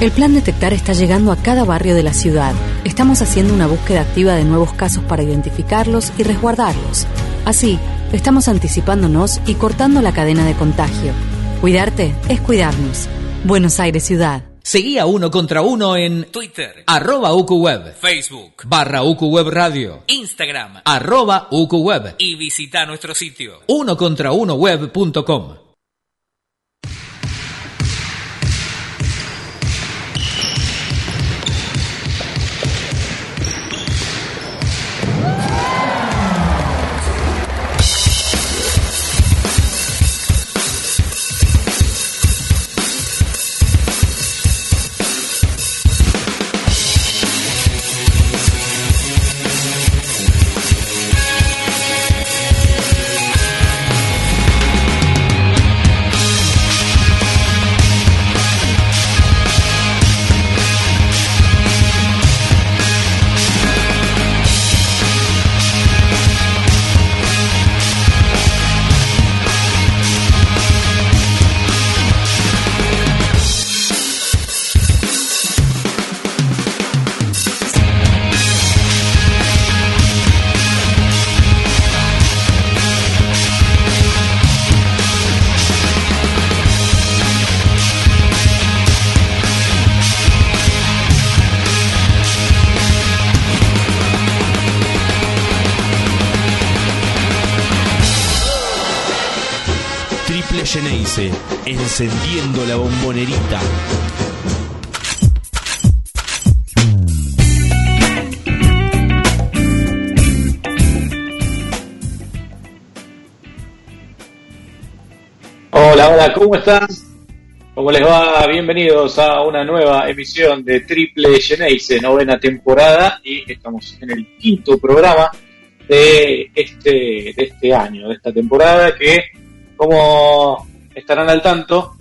El plan Detectar está llegando a cada barrio de la ciudad. Estamos haciendo una búsqueda activa de nuevos casos para identificarlos y resguardarlos. Así, estamos anticipándonos y cortando la cadena de contagio. Cuidarte es cuidarnos. Buenos Aires Ciudad. Seguí a Uno contra Uno en Twitter, arroba UQWeb, Facebook, barra UQWeb Radio, Instagram, arroba UQWeb y visita nuestro sitio, unocontraunoweb.com. Triple bombonerita. Hola, hola, ¿cómo están? ¿Cómo les va? Bienvenidos a una nueva emisión de Triple Geneise, novena temporada, y estamos en el quinto programa de este, de este año, de esta temporada, que, como estarán al tanto,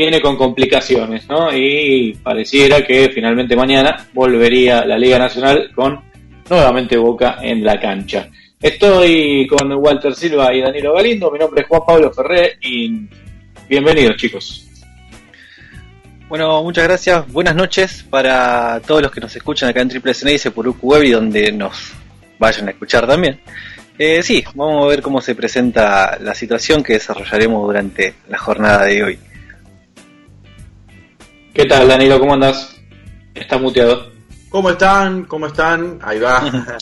viene con complicaciones, ¿no? Y pareciera que finalmente mañana volvería la Liga Nacional con nuevamente Boca en la cancha. Estoy con Walter Silva y Danilo Galindo, mi nombre es Juan Pablo Ferré y bienvenidos chicos. Bueno, muchas gracias. Buenas noches para todos los que nos escuchan acá en Triple SNIS por UQWeb y donde nos vayan a escuchar también. Eh, sí, vamos a ver cómo se presenta la situación que desarrollaremos durante la jornada de hoy. ¿Qué tal Danilo? ¿Cómo andas? Está muteado. ¿Cómo están? ¿Cómo están? Ahí va.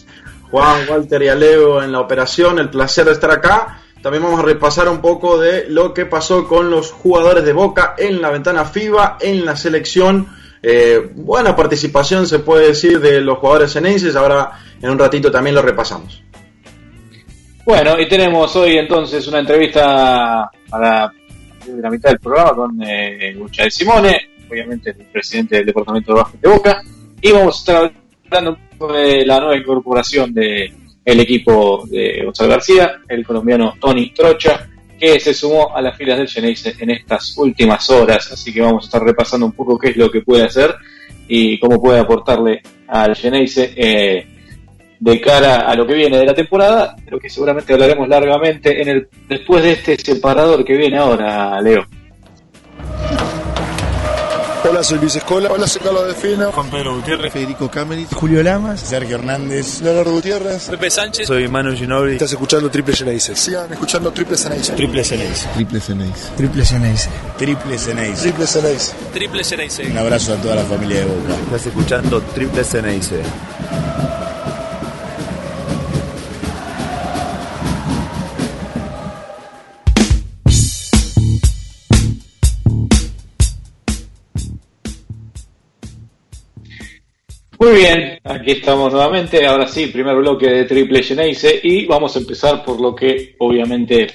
Juan, Walter y Aleo en la operación. El placer de estar acá. También vamos a repasar un poco de lo que pasó con los jugadores de Boca en la ventana FIBA, en la selección. Eh, buena participación, se puede decir, de los jugadores enenses. Ahora, en un ratito, también lo repasamos. Bueno, y tenemos hoy entonces una entrevista para la mitad del programa con eh, Lucha de Simone, obviamente el presidente del Departamento de Básquet de Boca, y vamos a estar hablando de la nueva incorporación de el equipo de Gonzalo García, el colombiano Tony Trocha, que se sumó a las filas del Geneise en estas últimas horas, así que vamos a estar repasando un poco qué es lo que puede hacer y cómo puede aportarle al Geneise eh, de cara a lo que viene de la temporada, pero que seguramente hablaremos largamente en el después de este separador que viene ahora, Leo. Hola, soy Luis Escola. Hola, soy Carlos Defina. Juan Pedro Gutiérrez. Federico Camerit. Julio Lamas. Sergio Hernández. Leonardo Gutiérrez. Pepe Sánchez. Soy Manu Ginobili. Estás escuchando Triple Geneise. Sigan escuchando Triple Geneise. Triple Geneise. Triple Geneise. Triple Geneise. Triple Geneise. Triple Geneise. Triple Geneise. Un abrazo a toda la familia de Boca. Estás escuchando Triple Geneise. Muy bien, aquí estamos nuevamente. Ahora sí, primer bloque de Triple Geneise y vamos a empezar por lo que obviamente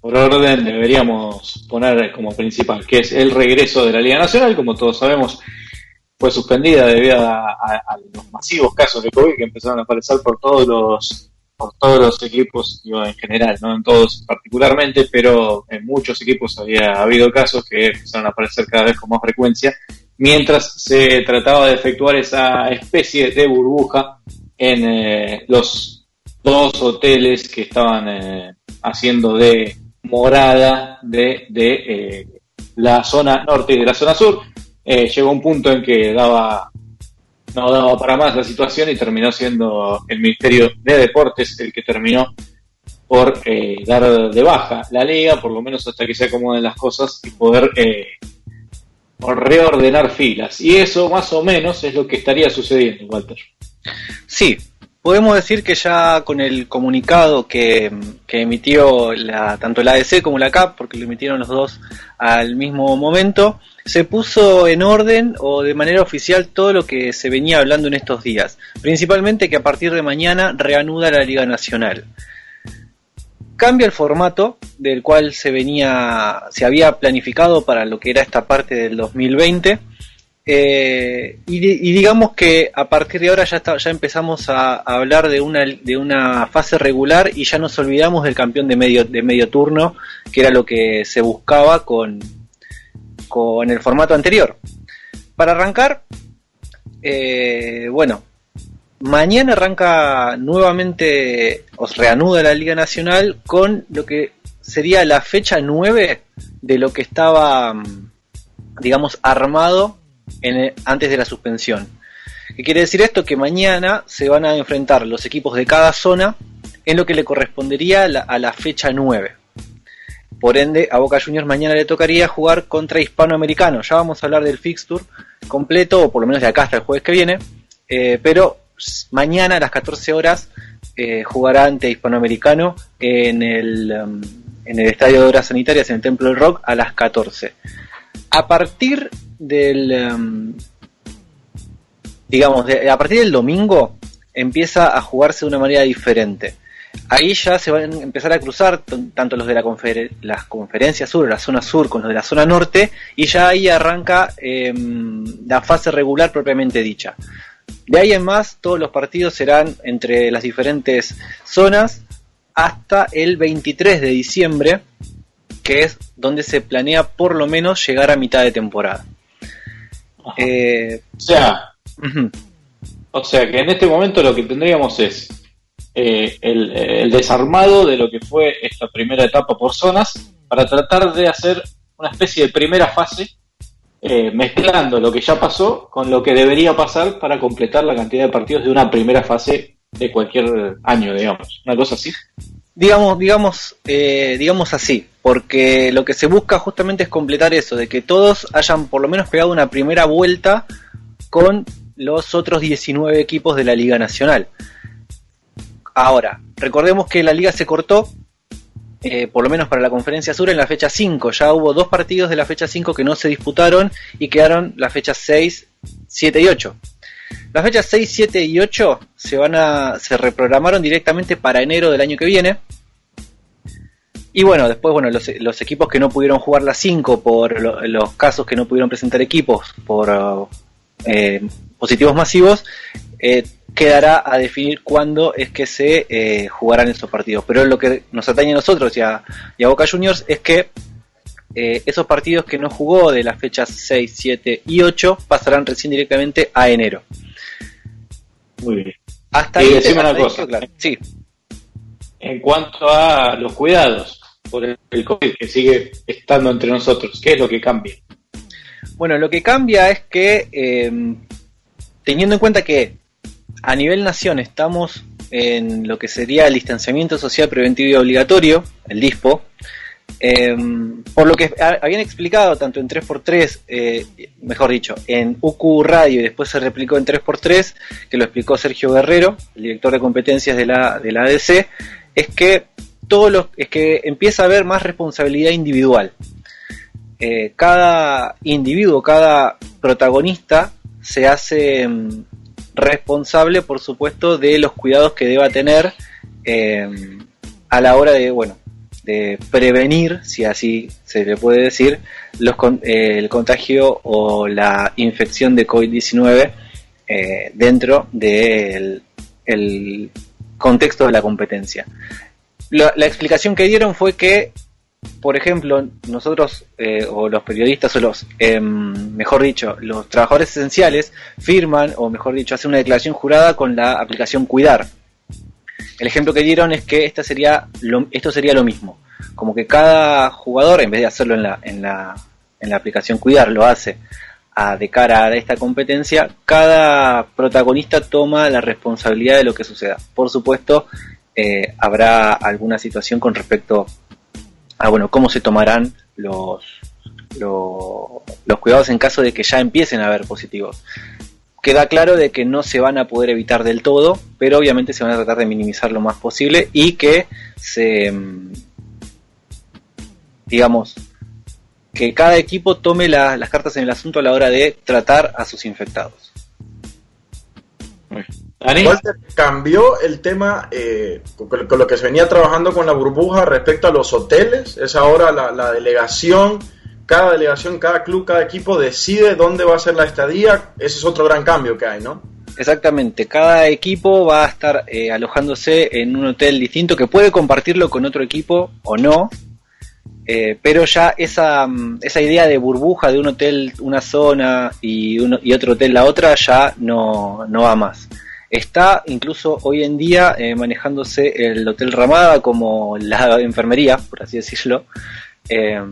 por orden deberíamos poner como principal, que es el regreso de la Liga Nacional. Como todos sabemos, fue suspendida debido a, los masivos casos de COVID que empezaron a aparecer por todos los por todos los equipos, digo, en general, no en todos particularmente, pero en muchos equipos había habido casos que empezaron a aparecer cada vez con más frecuencia mientras se trataba de efectuar esa especie de burbuja en eh, los dos hoteles que estaban eh, haciendo de morada de, de eh, la zona norte y de la zona sur. eh, llegó un punto en que daba no daba para más la situación y terminó siendo el Ministerio de Deportes el que terminó por eh, dar de baja la liga, por lo menos hasta que se acomoden las cosas y poder eh, reordenar filas. Y eso más o menos es lo que estaría sucediendo, Walter. Sí, podemos decir que ya con el comunicado que, que emitió la, tanto la ADC como la CAP, porque lo emitieron los dos al mismo momento, se puso en orden o de manera oficial todo lo que se venía hablando en estos días. Principalmente que a partir de mañana reanuda la Liga Nacional. Cambia el formato del cual se venía, se había planificado para lo que era esta parte del 2020. Eh, y, digamos que a partir de ahora ya, empezamos a, hablar de una, fase regular y ya nos olvidamos del campeón de medio, de medio turno, que era lo que se buscaba con, con el formato anterior. Para arrancar, eh, bueno, mañana arranca nuevamente, os reanuda la Liga Nacional con lo que sería la fecha 9 de lo que estaba, digamos, armado antes de la suspensión. ¿Qué quiere decir esto? Que mañana se van a enfrentar los equipos de cada zona en lo que le correspondería a la, a la fecha 9. Por ende, a Boca Juniors mañana le tocaría jugar contra Hispanoamericano. Ya vamos a hablar del fixture completo, o por lo menos de acá hasta el jueves que viene. Eh, pero mañana a las 14 horas eh, jugará ante Hispanoamericano en el, um, en el Estadio de Obras Sanitarias en el Templo del Rock a las 14. A partir del, um, digamos, de, a partir del domingo empieza a jugarse de una manera diferente. Ahí ya se van a empezar a cruzar tanto los de la confer las conferencias sur, la zona sur, con los de la zona norte, y ya ahí arranca eh, la fase regular propiamente dicha. De ahí en más, todos los partidos serán entre las diferentes zonas hasta el 23 de diciembre, que es donde se planea por lo menos llegar a mitad de temporada. Eh, o sea, uh -huh. o sea que en este momento lo que tendríamos es eh, el, el, desarmado de lo que fue esta primera etapa por zonas para tratar de hacer una especie de primera fase eh, mezclando lo que ya pasó con lo que debería pasar para completar la cantidad de partidos de una primera fase de cualquier año, digamos. Una cosa así. Digamos, digamos, eh, digamos así, porque lo que se busca justamente es completar eso, de que todos hayan por lo menos pegado una primera vuelta con los otros 19 equipos de la Liga Nacional. Ahora, recordemos que la liga se cortó, eh, por lo menos para la conferencia sur, en la fecha 5. Ya hubo dos partidos de la fecha 5 que no se disputaron y quedaron las fechas 6, 7 y 8. Las fechas 6, 7 y 8 se, van a, se reprogramaron directamente para enero del año que viene. Y bueno, después bueno, los, los equipos que no pudieron jugar las 5 por lo, los casos que no pudieron presentar equipos por eh, positivos masivos, eh, quedará a definir cuándo es que se eh, jugarán esos partidos. Pero lo que nos atañe a nosotros y a, y a Boca Juniors es que eh, esos partidos que no jugó de las fechas 6, 7 y 8 pasarán recién directamente a enero. Muy bien. Hasta y ahí, decime una cosa. claro. Sí. En cuanto a los cuidados por el, el COVID que sigue estando entre nosotros, ¿qué es lo que cambia? Bueno, lo que cambia es que, eh, teniendo en cuenta que a nivel nación estamos en lo que sería el distanciamiento social preventivo y obligatorio, el DISPO, eh, por lo que habían explicado tanto en 3x3, eh, mejor dicho, en UQ Radio y después se replicó en 3x3, que lo explicó Sergio Guerrero, el director de competencias de la, de la ADC, es que todos los, es que empieza a haber más responsabilidad individual. Eh, cada individuo, cada protagonista se hace mm, responsable, por supuesto, de los cuidados que deba tener eh, a la hora de, bueno, de prevenir, si así se le puede decir, eh, el contagio o la infección de COVID-19 eh, dentro del el contexto de la competencia. La, explicación que dieron fue que, por ejemplo, nosotros eh, o los periodistas o los, eh, mejor dicho, los trabajadores esenciales firman o mejor dicho hacen una declaración jurada con la aplicación Cuidar. El ejemplo que dieron es que esta sería lo, esto sería lo mismo, como que cada jugador en vez de hacerlo en la, en la, en la aplicación Cuidar lo hace a, de cara a esta competencia, cada protagonista toma la responsabilidad de lo que suceda. Por supuesto, eh, habrá alguna situación con respecto a bueno cómo se tomarán los, los cuidados en caso de que ya empiecen a haber positivos. Queda claro de que no se van a poder evitar del todo, pero obviamente se van a tratar de minimizar lo más posible y que se, mm, digamos, que cada equipo tome las cartas en el asunto a la hora de tratar a sus infectados. Walter, cambió el tema eh, con, lo que se venía trabajando con la burbuja respecto a los hoteles. Es ahora la, delegación, cada delegación, cada club, cada equipo decide dónde va a ser la estadía. Ese es otro gran cambio que hay, ¿no? Exactamente, cada equipo va a estar eh, alojándose en un hotel distinto que puede compartirlo con otro equipo o no, eh, pero ya esa, mm, esa idea de burbuja de un hotel una zona y, uno, y otro hotel la otra ya no, no va más. Está incluso hoy en día eh, manejándose el Hotel Ramada como la enfermería, por así decirlo. Em,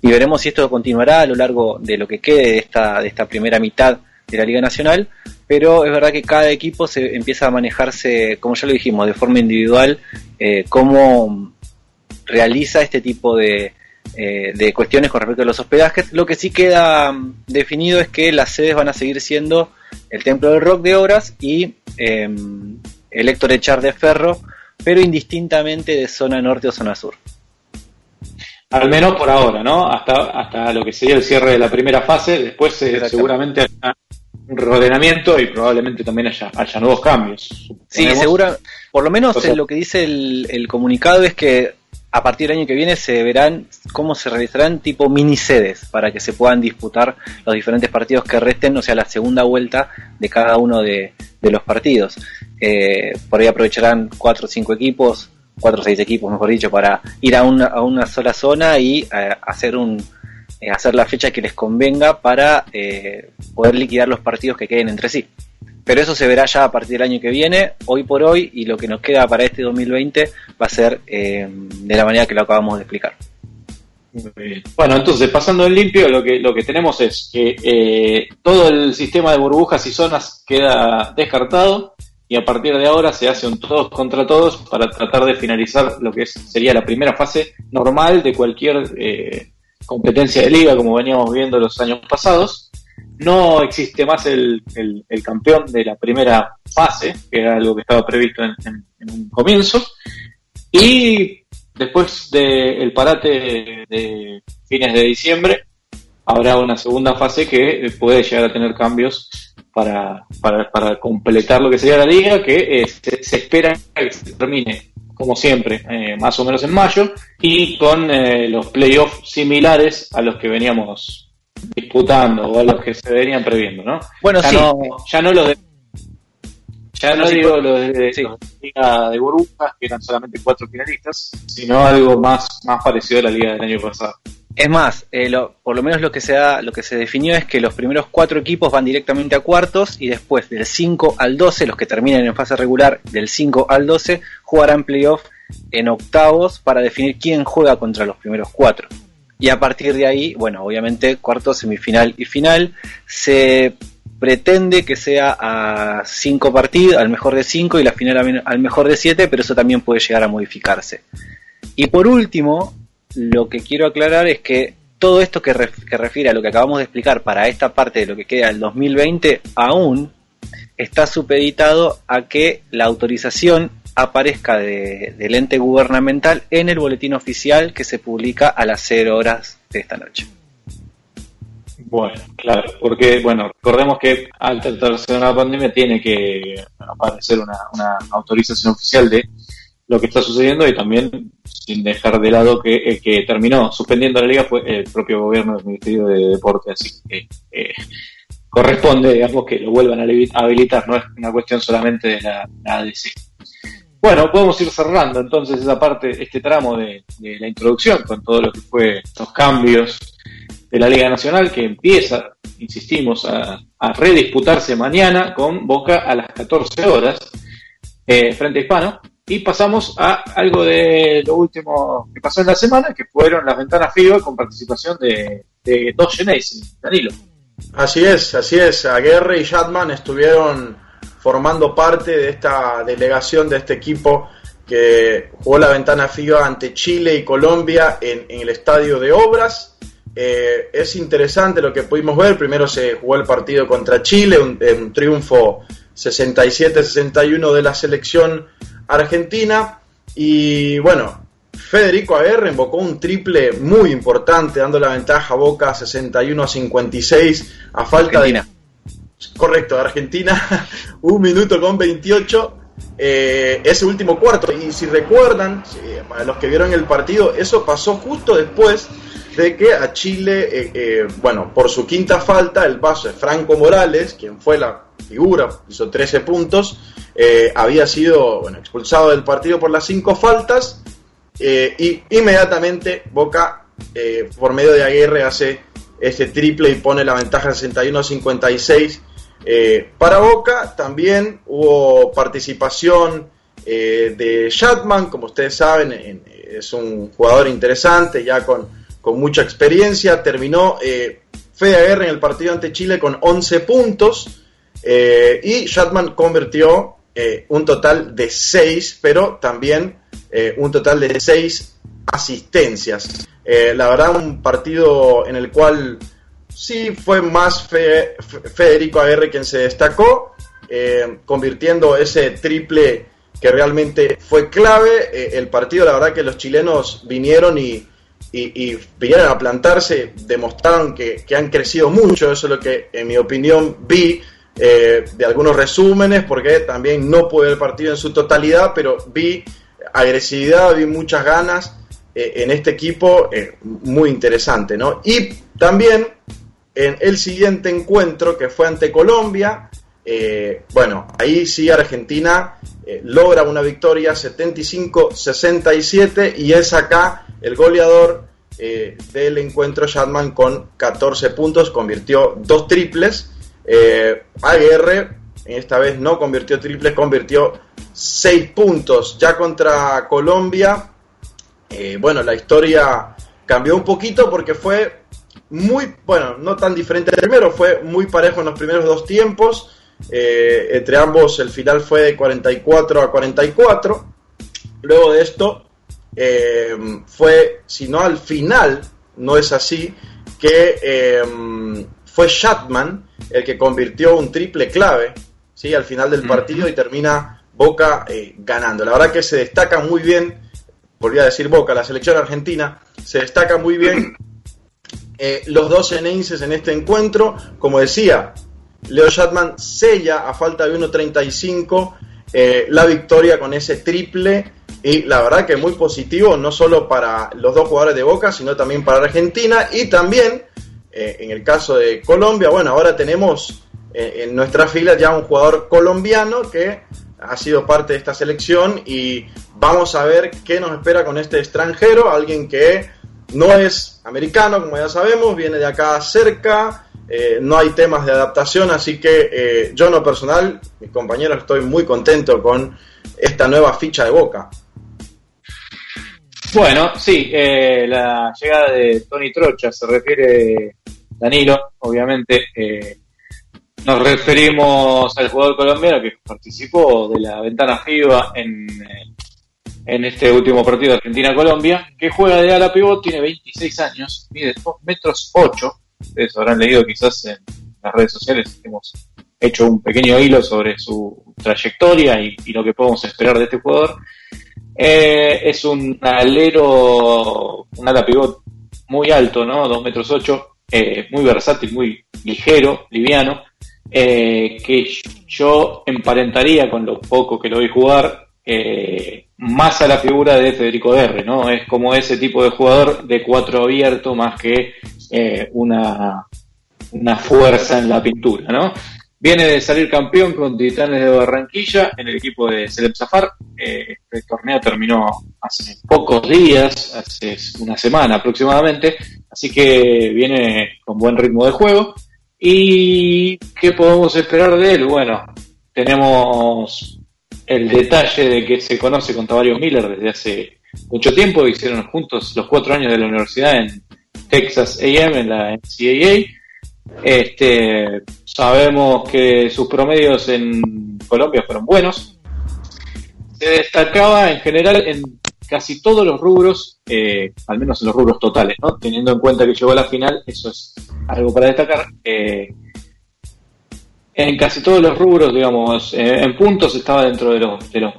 y veremos si esto continuará a lo largo de lo que quede de esta, de esta primera mitad de la Liga Nacional. Pero es verdad que cada equipo se empieza a manejarse, como ya lo dijimos, de forma individual, eh, cómo realiza este tipo de, eh, de cuestiones con respecto a los hospedajes. Lo que sí queda mm, definido es que las sedes van a seguir siendo el Templo del Rock de Obras y eh, el Héctor Echar de Ferro, pero indistintamente de zona norte o zona sur. Al menos por ahora, ¿no? Hasta, hasta lo que sería el cierre de la primera fase, después eh, seguramente haya un reordenamiento y probablemente también haya, haya nuevos cambios. Sí, segura, por lo menos lo que dice el, el comunicado es que a partir del año que viene se verán cómo se realizarán tipo mini sedes para que se puedan disputar los diferentes partidos que resten, o sea, la segunda vuelta de cada uno de, los partidos. Eh, por ahí aprovecharán cuatro o cinco equipos, cuatro o seis equipos, mejor dicho, para ir a una, sola zona y eh, hacer un eh, hacer la fecha que les convenga para poder liquidar los partidos que queden entre sí pero eso se verá ya a partir del año que viene, hoy por hoy, y lo que nos queda para este 2020 va a ser eh, de la manera que lo acabamos de explicar. Bueno, entonces pasando en limpio, lo que, lo que tenemos es que eh, todo el sistema de burbujas y zonas queda descartado y a partir de ahora se hace un todos contra todos para tratar de finalizar lo que sería la primera fase normal de cualquier eh, competencia de liga como veníamos viendo los años pasados no existe más el, el, campeón de la primera fase, que era algo que estaba previsto en, un comienzo. Y después del parate de, fines de diciembre, habrá una segunda fase que puede llegar a tener cambios para, para, para completar lo que sería la liga, que eh, se, espera que se termine, como siempre, eh, más o menos en mayo, y con eh, los playoffs similares a los que veníamos disputando o a los que se venían previendo, ¿no? Bueno, ya sí. No, ya no los de. Ya no digo los de, Liga de Burbujas, que eran solamente cuatro finalistas, sino algo más, más parecido a la Liga del año pasado. Es más, eh, por lo menos lo que, se da, lo que se definió es que los primeros cuatro equipos van directamente a cuartos y después del 5 al 12, los que terminen en fase regular del 5 al 12, jugarán playoff en octavos para definir quién juega contra los primeros cuatro. Y a partir de ahí, bueno, obviamente cuarto, semifinal y final. Se pretende que sea a cinco partidos, al mejor de cinco y la final al mejor de siete, pero eso también puede llegar a modificarse. Y por último, lo que quiero aclarar es que todo esto que, que refiere a lo que acabamos de explicar para esta parte de lo que queda del 2020 aún está supeditado a que la autorización aparezca de, del ente gubernamental en el boletín oficial que se publica a las 0 horas de esta noche. Bueno, claro, porque, bueno, recordemos que al tratarse de pandemia tiene que aparecer una, autorización oficial de lo que está sucediendo y también sin dejar de lado que el que terminó suspendiendo la liga fue el propio gobierno del Ministerio de Deporte, así que eh, corresponde, digamos, que lo vuelvan a habilitar, no es una cuestión solamente de la, la ADC. Bueno, podemos ir cerrando entonces esa parte, este tramo de, la introducción con todo lo que fue los cambios de la Liga Nacional que empieza, insistimos, a, redisputarse mañana con Boca a las 14 horas eh, frente a Hispano. Y pasamos a algo de lo último que pasó en la semana, que fueron las ventanas FIBA con participación de, dos Danilo. Así es, así es. Aguerre y Shatman estuvieron formando parte de esta delegación de este equipo que jugó la ventana FIBA ante Chile y Colombia en, el estadio de Obras. Eh, es interesante lo que pudimos ver. Primero se jugó el partido contra Chile, un, un triunfo 67-61 de la selección argentina. Y bueno, Federico Aguerre invocó un triple muy importante, dando la ventaja a Boca 61 a 56 a falta de. Correcto, Argentina, un minuto con 28. eh, ese último cuarto. Y si recuerdan, para los que vieron el partido, eso pasó justo después de que a Chile, eh, eh, bueno, por su quinta falta, el paso de Franco Morales, quien fue la figura, hizo 13 puntos, había sido bueno, expulsado del partido por las cinco faltas. Y inmediatamente Boca, por medio de Aguirre, hace este triple y pone la ventaja 61-56 eh, para Boca. También hubo participación eh, de Shatman, como ustedes saben, en- es un jugador interesante, ya con, con mucha experiencia. Terminó eh, en el partido ante Chile con 11 puntos eh, y Shatman convirtió eh, un total de 6, pero también eh, un total de 6 asistencias. Eh, la verdad, un partido en el cual sí fue más Fe- Fe- Federico Aguirre quien se destacó, eh, convirtiendo ese triple que realmente fue clave. Eh, el partido, la verdad que los chilenos vinieron y, y, y vinieron a plantarse, demostraron que, que han crecido mucho, eso es lo que en mi opinión vi eh, de algunos resúmenes, porque también no pude ver el partido en su totalidad, pero vi agresividad, vi muchas ganas eh, en este equipo, eh, muy interesante, ¿no? Y también en el siguiente encuentro que fue ante Colombia, eh, bueno, ahí sí Argentina eh, logra una victoria 75-67 y es acá el goleador eh, del encuentro Shatman con 14 puntos, convirtió dos triples. Aguirre esta vez no convirtió triples, convirtió 6 puntos. Ya contra Colombia, bueno, la historia cambió un poquito porque fue muy, bueno, no tan diferente del primero, fue muy parejo en los primeros dos tiempos. Eh, entre ambos el final fue de 44 a 44. Luego de esto eh, fue, si no al final, no es así, que eh, fue Shatman el que convirtió un triple clave ¿sí? al final del partido y termina Boca ganando. La verdad que se destaca muy bien, volví a decir Boca, la selección argentina, se destaca muy bien eh, los dos enenses en este encuentro. Como decía, Leo Shatman sella a falta de 1.35 eh, la victoria con ese triple. Y la verdad que muy positivo, no solo para los dos jugadores de Boca, sino también para Argentina. Y también, eh, en el caso de Colombia, bueno, ahora tenemos eh, en nuestra fila ya un jugador colombiano que ha sido parte de esta selección y vamos a ver qué nos espera con este extranjero, alguien que no es americano, como ya sabemos, viene de acá cerca, eh, no hay temas de adaptación, así que eh, yo en lo personal, mis compañeros, estoy muy contento con esta nueva ficha de Boca. Bueno, sí, eh, la llegada de Tony Trocha se refiere Danilo, obviamente. eh, nos referimos al jugador colombiano que participó de la ventana FIBA en, en este último partido de Argentina-Colombia, que juega de ala pivot, tiene 26 años, mide 2 metros 8. Ustedes habrán leído quizás en las redes sociales, hemos hecho un pequeño hilo sobre su trayectoria y, lo que podemos esperar de este jugador. Eh, es un alero, un ala pivot muy alto, ¿no? 2 metros 8, eh, muy versátil, muy ligero, liviano, eh, que yo emparentaría con lo poco que lo vi jugar, más a la figura de Federico R, ¿no? Es como ese tipo de jugador de cuatro abierto más que eh, una, una fuerza en la pintura, ¿no? Viene de salir campeón con Titanes de Barranquilla en el equipo de Celeb Zafar. Eh, este torneo terminó hace pocos días, hace una semana aproximadamente, así que viene con buen ritmo de juego. ¿Y qué podemos esperar de él? Bueno, tenemos el detalle de que se conoce con Tavario Miller desde hace mucho tiempo, hicieron juntos los cuatro años de la universidad en Texas AM, en la NCAA. Este, sabemos que sus promedios en Colombia fueron buenos. Se destacaba en general en casi todos los rubros, eh, al menos en los rubros totales, ¿no? Teniendo en cuenta que llegó a la final, eso es algo para destacar. Eh, en casi todos los rubros, digamos, eh, en puntos estaba dentro de los, de los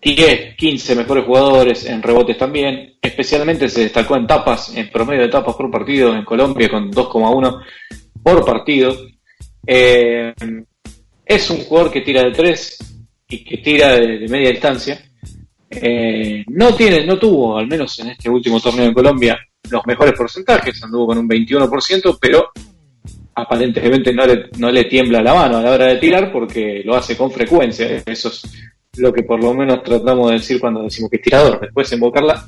10, 15 mejores jugadores, en rebotes también. Especialmente se destacó en tapas, en promedio de tapas por partido en Colombia con 2,1 por partido. Eh, es un jugador que tira de 3 y que tira de, de media distancia. Eh, no tiene, no tuvo, al menos en este último torneo en Colombia, los mejores porcentajes, anduvo con un 21%, pero aparentemente no le, no le tiembla la mano a la hora de tirar porque lo hace con frecuencia. Eso es lo que por lo menos tratamos de decir cuando decimos que es tirador. Después embocarla,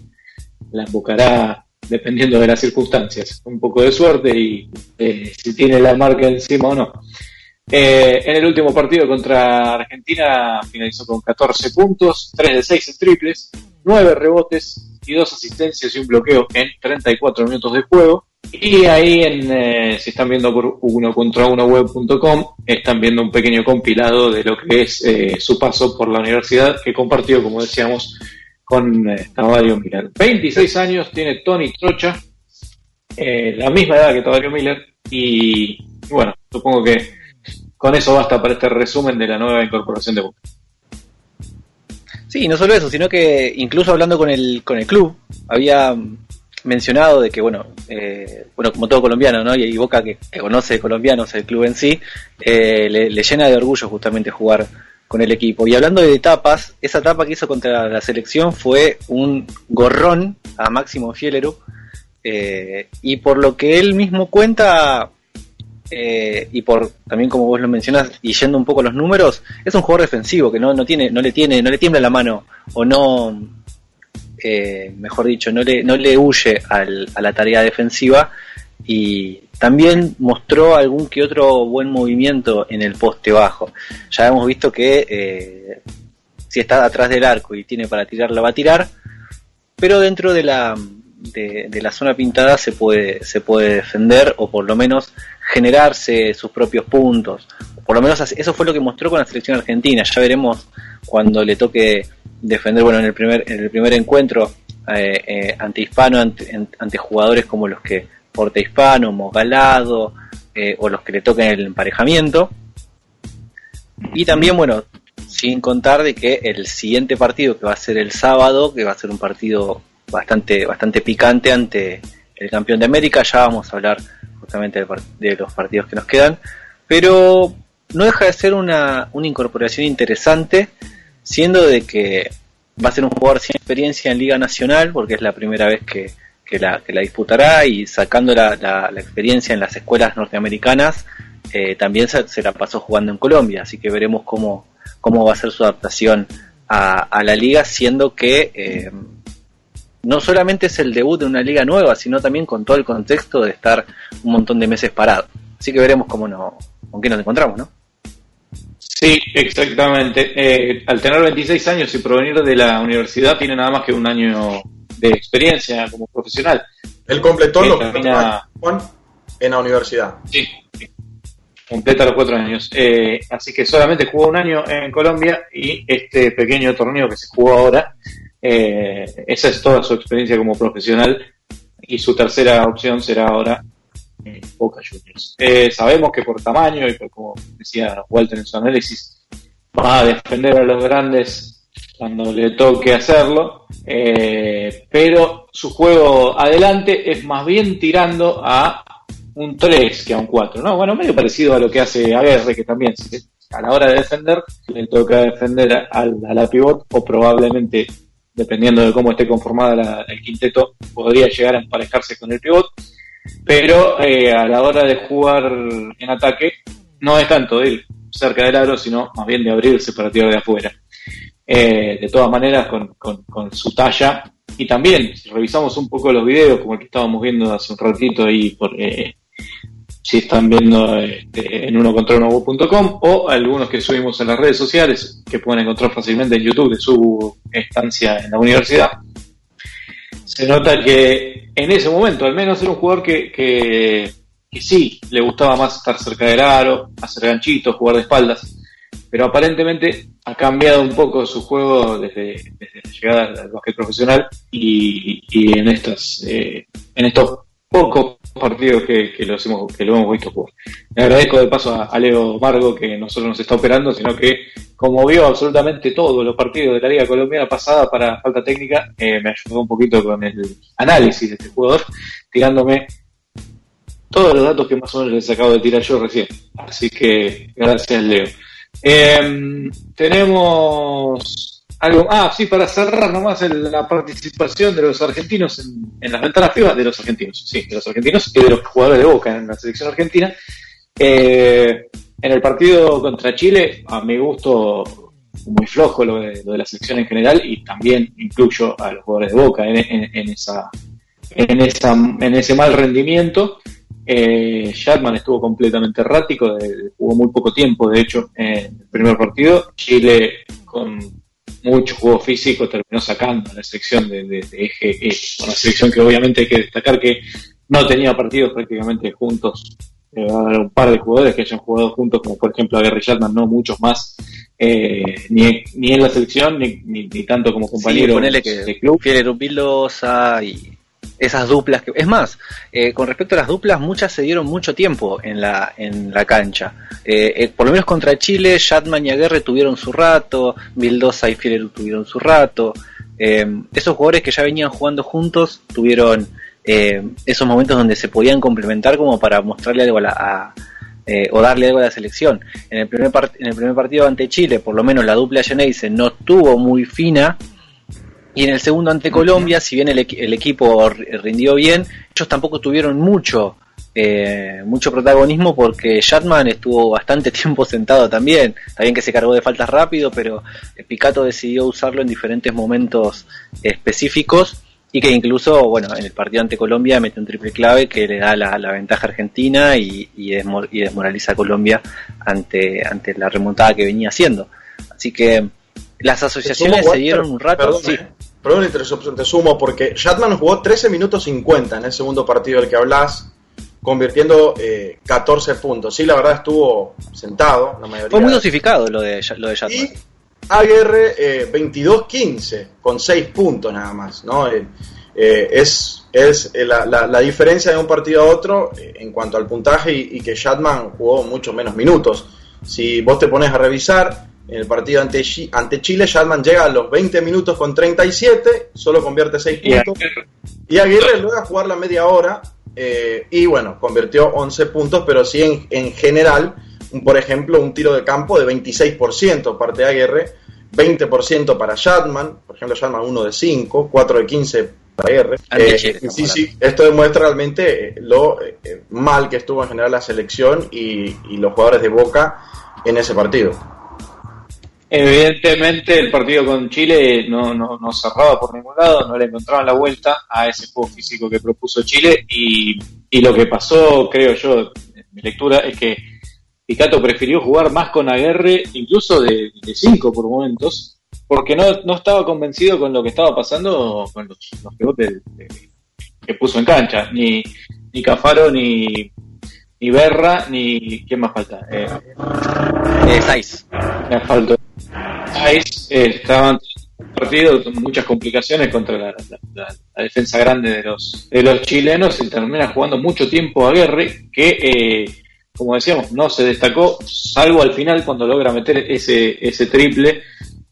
la embocará dependiendo de las circunstancias. Un poco de suerte y eh, si tiene la marca encima o no. Eh, en el último partido contra Argentina finalizó con 14 puntos, 3 de 6 en triples, 9 rebotes y 2 asistencias y un bloqueo en 34 minutos de juego. Y ahí, en, eh, si están viendo por uno contra uno web.com, están viendo un pequeño compilado de lo que es eh, su paso por la universidad que compartió, como decíamos, con eh, Tavario Miller. 26 años tiene Tony Trocha, eh, la misma edad que Tavario Miller, y bueno, supongo que con eso basta para este resumen de la nueva incorporación de Boca. Sí, no solo eso, sino que incluso hablando con el, con el club, había mencionado de que, bueno, eh, bueno como todo colombiano, ¿no? Y, y Boca que, conoce colombianos, el club en sí, eh, le, le, llena de orgullo justamente jugar con el equipo. Y hablando de etapas, esa etapa que hizo contra la selección fue un gorrón a Máximo Fielero. Eh, y por lo que él mismo cuenta, eh, y por también como vos lo mencionas y yendo un poco los números, es un jugador defensivo que no, no tiene, no le tiene, no le tiembla la mano o no, eh, mejor dicho, no le, no le huye al, a la tarea defensiva y también mostró algún que otro buen movimiento en el poste bajo. Ya hemos visto que eh, si está atrás del arco y tiene para tirar, la va a tirar, pero dentro de la, de, la zona pintada se puede, se puede defender o por lo menos generarse sus propios puntos. Por lo menos eso fue lo que mostró con la selección argentina. Ya veremos cuando le toque defender, bueno, en el primer, en el primer encuentro eh, eh, ante hispano, ante, ante, jugadores como los que Porte Hispano, Mogalado, eh, o los que le toquen el emparejamiento. Y también, bueno, sin contar de que el siguiente partido que va a ser el sábado, que va a ser un partido bastante, bastante picante ante el campeón de América, ya vamos a hablar justamente de, los partidos que nos quedan, pero no deja de ser una, una incorporación interesante, siendo de que va a ser un jugador sin experiencia en Liga Nacional, porque es la primera vez que, que, la, que la, disputará, y sacando la, la, experiencia en las escuelas norteamericanas, eh, también se, la pasó jugando en Colombia, así que veremos cómo, cómo va a ser su adaptación a, a la liga, siendo que eh, no solamente es el debut de una liga nueva, sino también con todo el contexto de estar un montón de meses parado. Así que veremos cómo no, con qué nos encontramos, ¿no? Sí, exactamente. Eh, al tener 26 años y provenir de la universidad, tiene nada más que un año de experiencia como profesional. Él completó los termina... Juan en la universidad. Sí, completa los cuatro años. Eh, así que solamente jugó un año en Colombia y este pequeño torneo que se jugó ahora, eh, esa es toda su experiencia como profesional y su tercera opción será ahora eh, Boca Juniors. Eh, sabemos que por tamaño y por como decía Walter en su análisis, va a defender a los grandes cuando le toque hacerlo, pero su juego adelante es más bien tirando a un 3 que a un 4, ¿no? Bueno, medio parecido a lo que hace Aguerre, que también a la hora de defender le toca defender a, a la pivot o probablemente dependiendo de cómo esté conformada la, el quinteto, podría llegar a emparejarse con el pivot pero eh, a la hora de jugar en ataque no es tanto de ir cerca del aro, sino más bien de abrirse para tirar de afuera. Eh, de todas maneras, con, con, su talla, y también, si revisamos un poco los videos, como el que estábamos viendo hace un ratito ahí, por, eh, si están viendo este, en uno contra uno.com o algunos que subimos en las redes sociales, que pueden encontrar fácilmente en YouTube de su estancia en la universidad. Se nota que en ese momento, al menos era un jugador que, que que sí le gustaba más estar cerca del aro, hacer ganchitos, jugar de espaldas, pero aparentemente ha cambiado un poco su juego desde, desde la llegada al básquet profesional y, y en estas eh, en estos pocos partidos que, que, los hemos, que lo hemos visto jugar. Le agradezco de paso a, Leo Margo que no solo nos está operando, sino que como vio absolutamente todos los partidos de la Liga Colombiana pasada para falta técnica, eh, me ayudó un poquito con el análisis de este jugador, tirándome todos los datos que más o menos les acabo de tirar yo recién. Así que gracias Leo. Eh, tenemos algo. Ah, sí, para cerrar nomás el, la participación de los argentinos en, en, las ventanas FIBA, de los argentinos, sí, de los argentinos y de los jugadores de Boca en la selección argentina. Eh, en el partido contra Chile, a mi gusto, muy flojo lo de, lo de, la selección en general y también incluyo a los jugadores de Boca en, esa, en, ese mal rendimiento. Eh, Shatman estuvo completamente errático, de, jugó muy poco tiempo, de hecho, en el primer partido. Chile, con mucho juego físico, terminó sacando la selección de, de, de eje E. Una selección que obviamente hay que destacar que no tenía partidos prácticamente juntos. Eh, un par de jugadores que hayan jugado juntos, como por ejemplo a Gary Shatman, no muchos más, eh, ni, ni en la selección, ni, ni, ni tanto como compañero sí, que de club. Fieler Pilosa y esas duplas que es más eh, con respecto a las duplas muchas se dieron mucho tiempo en la en la cancha. Eh, eh, por lo menos contra Chile Shatman y Aguerre tuvieron su rato Vildosa y Fieler tuvieron su rato. Eh, esos jugadores que ya venían jugando juntos tuvieron esos momentos donde se podían complementar como para mostrarle algo a la a, o darle algo a la selección. En el primer en el primer partido ante Chile por lo menos la dupla Geneise no estuvo muy fina y en el segundo ante Colombia, si bien el, el equipo rindió bien, ellos tampoco tuvieron mucho eh, mucho protagonismo porque Shatman estuvo bastante tiempo sentado también. Está bien que se cargó de faltas rápido, pero Picato decidió usarlo en diferentes momentos específicos y que incluso, bueno, en el partido ante Colombia mete un triple clave que le da la, la ventaja a Argentina y, y, desmor y, desmoraliza a Colombia ante, ante la remontada que venía haciendo. Así que las asociaciones se dieron un rato. Perdón, sí. eh. Perdón, te sumo, porque Shatman jugó 13 minutos 50 en el segundo partido del que hablas, convirtiendo eh, 14 puntos. Sí, la verdad estuvo sentado. La mayoría. Fue muy dosificado lo de, lo de Shatman. Y Aguirre eh, 22-15, con 6 puntos nada más. ¿no? Eh, es es la, la, la, diferencia de un partido a otro eh, en cuanto al puntaje y, y que Shatman jugó mucho menos minutos. Si vos te pones a revisar, en el partido ante, ante Chile, Shatman llega a los 20 minutos con 37, solo convierte 6 puntos. Y Aguirre luego a jugar la media hora eh, y bueno, convirtió 11 puntos, pero sí en, en general, un, por ejemplo, un tiro de campo de 26% parte de Aguirre, 20% para Shatman, por ejemplo, Shatman 1 de 5, 4 de 15 para Aguirre. Eh, Chile, sí, sí, esto demuestra realmente lo eh, mal que estuvo en general la selección y, y los jugadores de Boca en ese partido. Evidentemente el partido con Chile no, no, no, cerraba por ningún lado, no le encontraban la vuelta a ese juego físico que propuso Chile y, y lo que pasó, creo yo, en mi lectura, es que Picato prefirió jugar más con Aguerre, incluso de 5 por momentos, porque no, no estaba convencido con lo que estaba pasando con los, los pegotes que puso en cancha, ni, ni Cafaro ni, ni Berra, ni. ¿Quién más falta? Eh, eh Saiz. Me faltó. Eh, estaban partido con muchas complicaciones contra la, defensa grande de los de los chilenos y termina jugando mucho tiempo a Guerre que eh, como decíamos no se destacó salvo al final cuando logra meter ese ese triple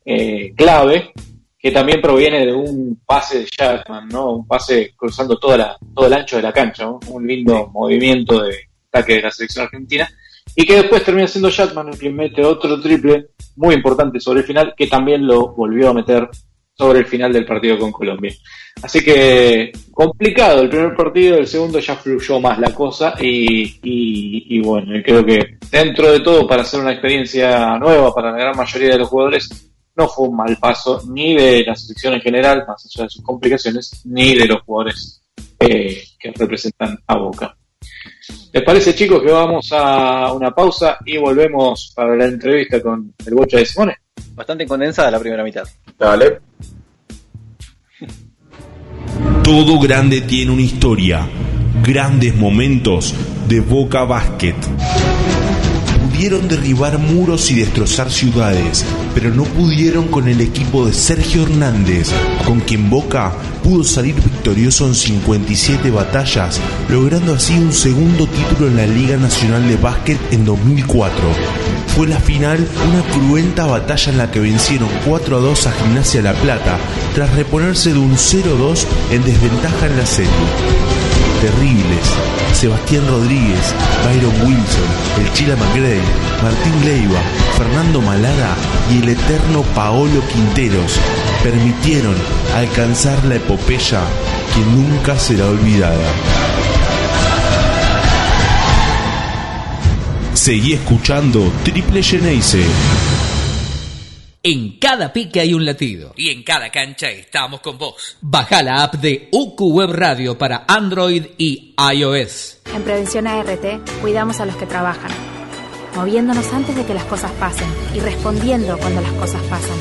eh, clave que también proviene de un pase de Jackman, ¿no? Un pase cruzando toda la, todo el ancho de la cancha. Un lindo movimiento de ataque de la selección argentina. Y que después termina siendo Jackman el que mete otro triple muy importante sobre el final, que también lo volvió a meter sobre el final del partido con Colombia. Así que complicado el primer partido, el segundo ya fluyó más la cosa y bueno, creo que dentro de todo para hacer una experiencia nueva para la gran mayoría de los jugadores no fue un mal paso ni de la selección en general, más allá de sus complicaciones, ni de los jugadores eh, que representan a Boca. ¿Les parece, chicos, que vamos a una pausa y volvemos para la entrevista con el Bocha de Simone? Bastante condensada la primera mitad. Dale. Todo grande tiene una historia. Grandes momentos de Boca Basket. Pudieron derribar muros y destrozar ciudades, pero no pudieron con el equipo de Sergio Hernández, con quien Boca pudo salir victorioso en 57 batallas, logrando así un segundo título en la Liga Nacional de Básquet en 2004. Fue la final una cruenta batalla en la que vencieron 4 a 2 a Gimnasia La Plata, tras reponerse de un 0-2 en desventaja en la serie. Terribles. Sebastián Rodríguez, Byron Wilson, el Chila McGrady, Martín Leiva, Fernando Malada y el eterno Paolo Quinteros permitieron alcanzar la epopeya que nunca será olvidada. Seguí escuchando Triple Geneise. En cada pique hay un latido. Y en cada cancha estamos con vos. Baja la app de UQ Web Radio para Android y iOS. En Prevención ART cuidamos a los que trabajan, moviéndonos antes de que las cosas pasen y respondiendo cuando las cosas pasan.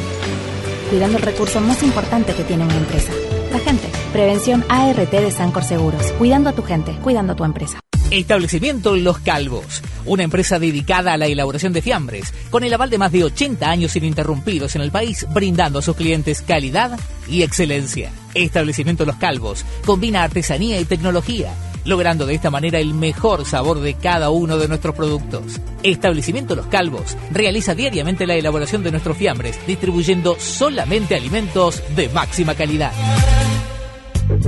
Cuidando el recurso más importante que tiene una empresa, la gente. Prevención ART de Sancor Seguros. Cuidando a tu gente, cuidando a tu empresa. Establecimiento Los Calvos, una empresa dedicada a la elaboración de fiambres, con el aval de más de 80 años ininterrumpidos en el país, brindando a sus clientes calidad y excelencia. Establecimiento Los Calvos combina artesanía y tecnología, logrando de esta manera el mejor sabor de cada uno de nuestros productos. Establecimiento Los Calvos realiza diariamente la elaboración de nuestros fiambres, distribuyendo solamente alimentos de máxima calidad.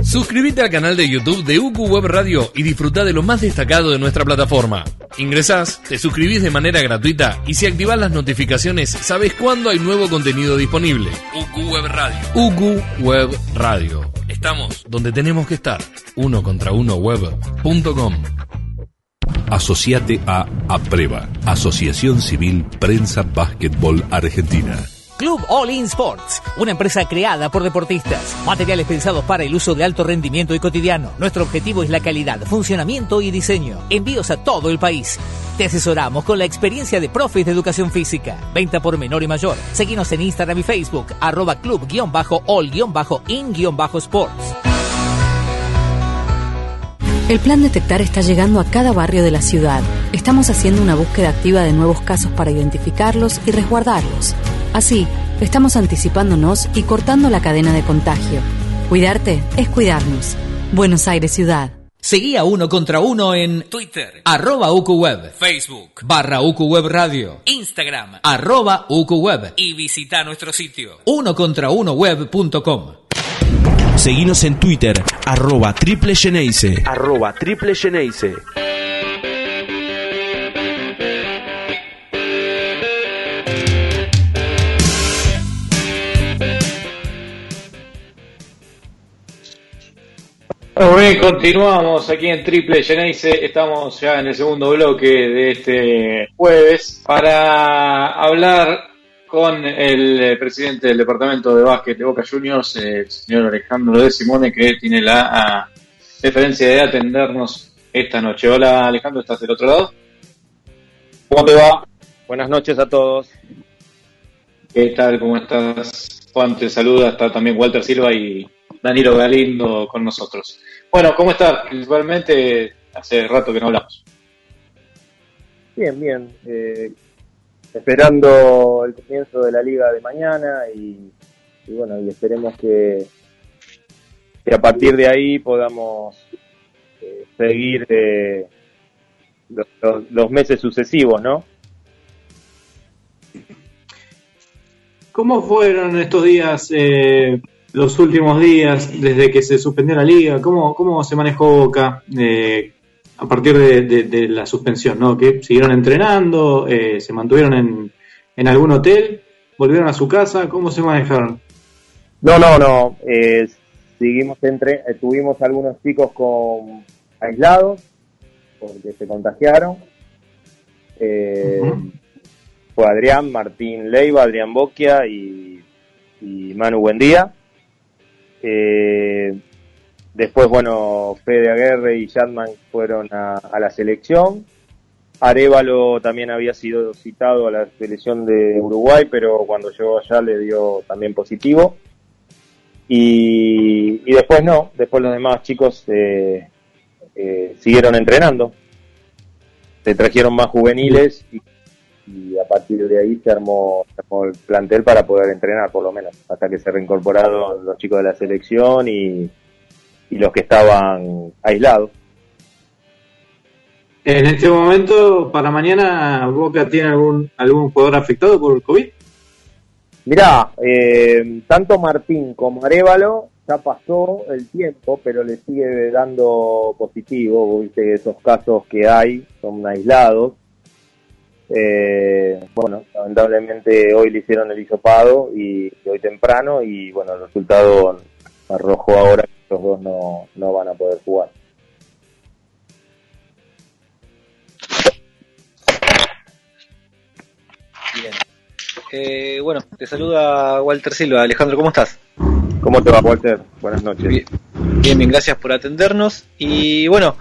Suscríbete al canal de YouTube de UQ Web Radio y disfruta de lo más destacado de nuestra plataforma. Ingresás, te suscribís de manera gratuita y si activás las notificaciones sabes cuándo hay nuevo contenido disponible. UQ Web Radio. UQ Web Radio. Estamos donde tenemos que estar. Uno contra uno web.com. Asociate a APREVA, Asociación Civil Prensa Básquetbol Argentina. Club All In Sports, una empresa creada por deportistas. Materiales pensados para el uso de alto rendimiento y cotidiano. Nuestro objetivo es la calidad, funcionamiento y diseño. Envíos a todo el país. Te asesoramos con la experiencia de profes de educación física. Venta por menor y mayor. Seguinos en Instagram y Facebook, arroba club-all-in-sports. El plan Detectar está llegando a cada barrio de la ciudad. Estamos haciendo una búsqueda activa de nuevos casos para identificarlos y resguardarlos. Así, estamos anticipándonos y cortando la cadena de contagio. Cuidarte es cuidarnos. Buenos Aires Ciudad. Seguí a Uno contra Uno en Twitter, arroba UQWeb, Facebook, barra UQWeb Radio, Instagram, arroba UQWeb y visita nuestro sitio, unocontraunoweb.com. Seguinos en Twitter, arroba triple. Arroba triple. Muy bien, continuamos aquí en Triple Geneise. Estamos ya en el segundo bloque de este jueves para hablar con el presidente del departamento de básquet de Boca Juniors, el señor Alejandro de Simone, que tiene la ah, deferencia de atendernos esta noche. Hola Alejandro, ¿estás del otro lado? ¿Cómo te va? Buenas noches a todos. ¿Qué tal? ¿Cómo estás? Juan te saluda, está también Walter Silva y Danilo Galindo con nosotros. Bueno, ¿cómo estás? Principalmente hace rato que no hablamos. Bien, bien. Eh, esperando el comienzo de la liga de mañana y, y bueno, y esperemos que, que, a partir de ahí podamos eh, seguir eh, los, los, los meses sucesivos, ¿no? ¿Cómo fueron estos días, eh, los últimos días, desde que se suspendió la liga? ¿Cómo, cómo se manejó Boca eh, a partir de, de, de, la suspensión? ¿no? ¿Que siguieron entrenando? Eh, ¿Se mantuvieron en, en, algún hotel? ¿Volvieron a su casa? ¿Cómo se manejaron? No, no, no. Eh, seguimos entre, tuvimos algunos chicos con aislados porque se contagiaron. Uh -huh fue Adrián, Martín Leiva, Adrián Boquia y, y Manu Buendía. Eh, después, bueno, Fede Aguerre y Jadman fueron a, a, la selección. Arevalo también había sido citado a la selección de Uruguay, pero cuando llegó allá le dio también positivo. Y, y después no, después los demás chicos eh, eh, siguieron entrenando. Se trajeron más juveniles y, y a partir de ahí se armó, se armó el plantel para poder entrenar, por lo menos, hasta que se reincorporaron los chicos de la selección y, y los que estaban aislados. En este momento, para mañana, Boca tiene algún, algún jugador afectado por el COVID. Mirá, eh, tanto Martín como Arevalo ya pasó el tiempo, pero le sigue dando positivo. Viste esos casos que hay son aislados. Eh, bueno, lamentablemente hoy le hicieron el hisopado y, y hoy temprano y bueno, el resultado arrojó ahora que los dos no, no van a poder jugar. Bien. Eh, bueno, te saluda Walter Silva. Alejandro, ¿cómo estás? ¿Cómo te va, Walter? Buenas noches. Bien, bien, bien, gracias por atendernos. Y bueno,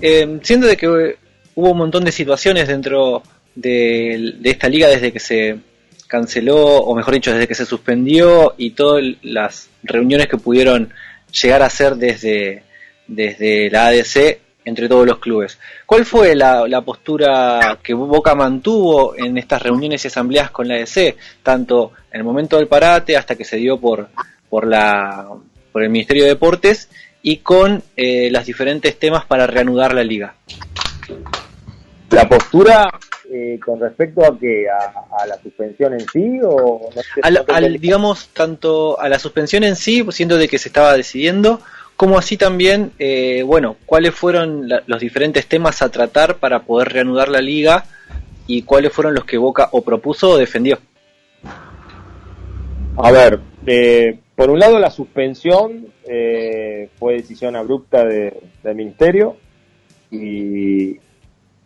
eh, siendo de que hubo un montón de situaciones dentro de, esta liga desde que se canceló, o mejor dicho, desde que se suspendió y todas las reuniones que pudieron llegar a hacer desde, desde la ADC entre todos los clubes. ¿Cuál fue la, la postura que Boca mantuvo en estas reuniones y asambleas con la ADC, tanto en el momento del parate hasta que se dio por, por, la, por el Ministerio de Deportes y con eh, los diferentes temas para reanudar la liga? La postura eh, con respecto a que a, a, la suspensión en sí o no sé, al, no al, digamos tanto a la suspensión en sí siendo de que se estaba decidiendo como así también eh, bueno cuáles fueron la, los diferentes temas a tratar para poder reanudar la liga y cuáles fueron los que Boca o propuso o defendió. A ver eh, por un lado la suspensión eh, fue decisión abrupta de, del ministerio y